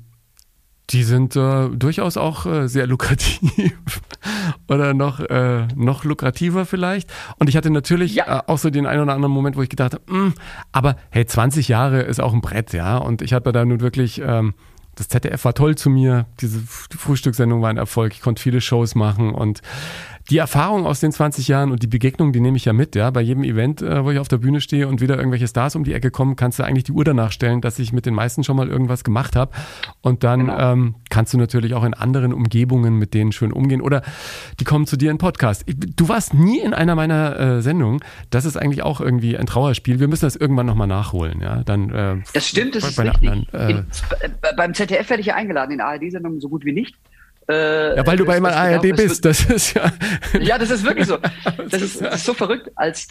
A: die sind äh, durchaus auch äh, sehr lukrativ [laughs] oder noch, äh, noch lukrativer vielleicht. Und ich hatte natürlich
C: Ja.
A: äh, auch so den einen oder anderen Moment, wo ich gedacht habe, "Hm, aber hey, 20 Jahre ist auch ein Brett, ja. Und ich hatte da nun wirklich, ähm, das ZDF war toll zu mir, diese Frühstückssendung war ein Erfolg, ich konnte viele Shows machen und die Erfahrung aus den 20 Jahren und die Begegnung, die nehme ich ja mit, ja. Bei jedem Event, äh, wo ich auf der Bühne stehe und wieder irgendwelche Stars um die Ecke kommen, kannst du eigentlich die Uhr danach stellen, dass ich mit den meisten schon mal irgendwas gemacht habe. Und dann
C: Genau.
A: ähm, kannst du natürlich auch in anderen Umgebungen mit denen schön umgehen. Oder die kommen zu dir in Podcast. Ich- Du warst nie in einer meiner äh, Sendungen. Das ist eigentlich auch irgendwie ein Trauerspiel. Wir müssen das irgendwann nochmal nachholen, ja. Dann, äh,
C: Das stimmt, das
A: bei-
C: ist
A: bei
C: richtig.
A: anderen, äh,
C: In, beim ZDF werde ich ja eingeladen, in ARD-Sendungen so gut wie nicht. Äh,
A: ja, weil du bei
C: das-
A: immer
C: das-
A: ARD
C: das wird-
A: bist. Das ist ja.
C: Ja, das ist wirklich so. [laughs] Das ist, das ist so verrückt, als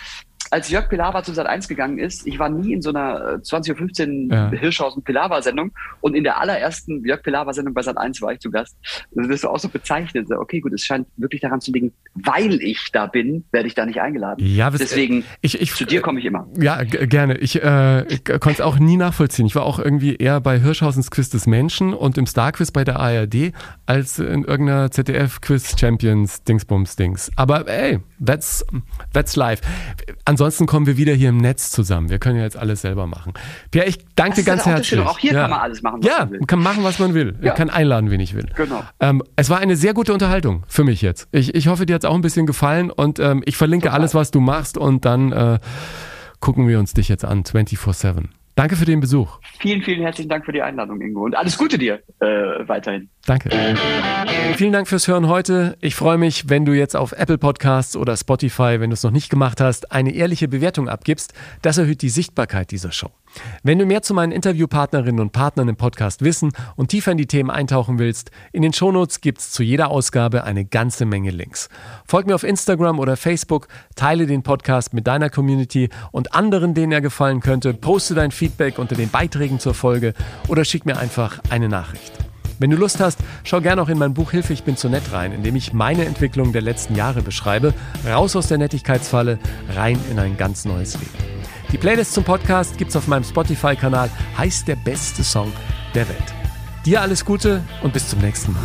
C: als Jörg Pilawa zu Sat 1 gegangen ist, ich war nie in so einer 20.15 Uhr ja. Hirschhausen-Pilawa-Sendung und in der allerersten Jörg Pilawa-Sendung bei Sat 1 war ich zu Gast. Das du auch so bezeichnet. Okay, gut, es scheint wirklich daran zu liegen, weil ich da bin, werde ich da nicht eingeladen. Ja, Deswegen, ich, ich, zu dir komme ich immer.
A: Ja, gerne. Ich, äh, konnte es auch nie nachvollziehen. Ich war auch irgendwie eher bei Hirschhausens Quiz des Menschen und im Star-Quiz bei der ARD als in irgendeiner ZDF-Quiz-Champions-Dingsbums-Dings. Aber ey, that's, that's life. Ansonsten kommen wir wieder hier im Netz zusammen. Wir können ja jetzt alles selber machen. Pierre, ich danke dir ganz herzlich.
C: Auch hier ja. kann man alles machen,
A: was ja, man will. kann machen, was man will. Ja. Kann einladen, wen ich will.
C: Genau.
A: Ähm, es war eine sehr gute Unterhaltung für mich jetzt. Ich, ich hoffe, dir hat es auch ein bisschen gefallen und ähm, ich verlinke Total. alles, was du machst und dann äh, gucken wir uns dich jetzt an, 24-7. Danke für den Besuch.
C: Vielen, vielen herzlichen Dank für die Einladung, Ingo. Und alles Gute dir äh, weiterhin.
A: Danke. Vielen Dank fürs Hören heute. Ich freue mich, wenn du jetzt auf Apple Podcasts oder Spotify, wenn du es noch nicht gemacht hast, eine ehrliche Bewertung abgibst. Das erhöht die Sichtbarkeit dieser Show. Wenn du mehr zu meinen Interviewpartnerinnen und Partnern im Podcast wissen und tiefer in die Themen eintauchen willst, in den Shownotes gibt es zu jeder Ausgabe eine ganze Menge Links. Folg mir auf Instagram oder Facebook, teile den Podcast mit deiner Community und anderen, denen er gefallen könnte, poste dein Feedback unter den Beiträgen zur Folge oder schick mir einfach eine Nachricht. Wenn du Lust hast, schau gerne auch in mein Buch Hilfe, ich bin zu nett rein, in dem ich meine Entwicklung der letzten Jahre beschreibe, raus aus der Nettigkeitsfalle, rein in ein ganz neues Leben. Die Playlist zum Podcast gibt's auf meinem Spotify-Kanal, heißt der beste Song der Welt. Dir alles Gute und bis zum nächsten Mal.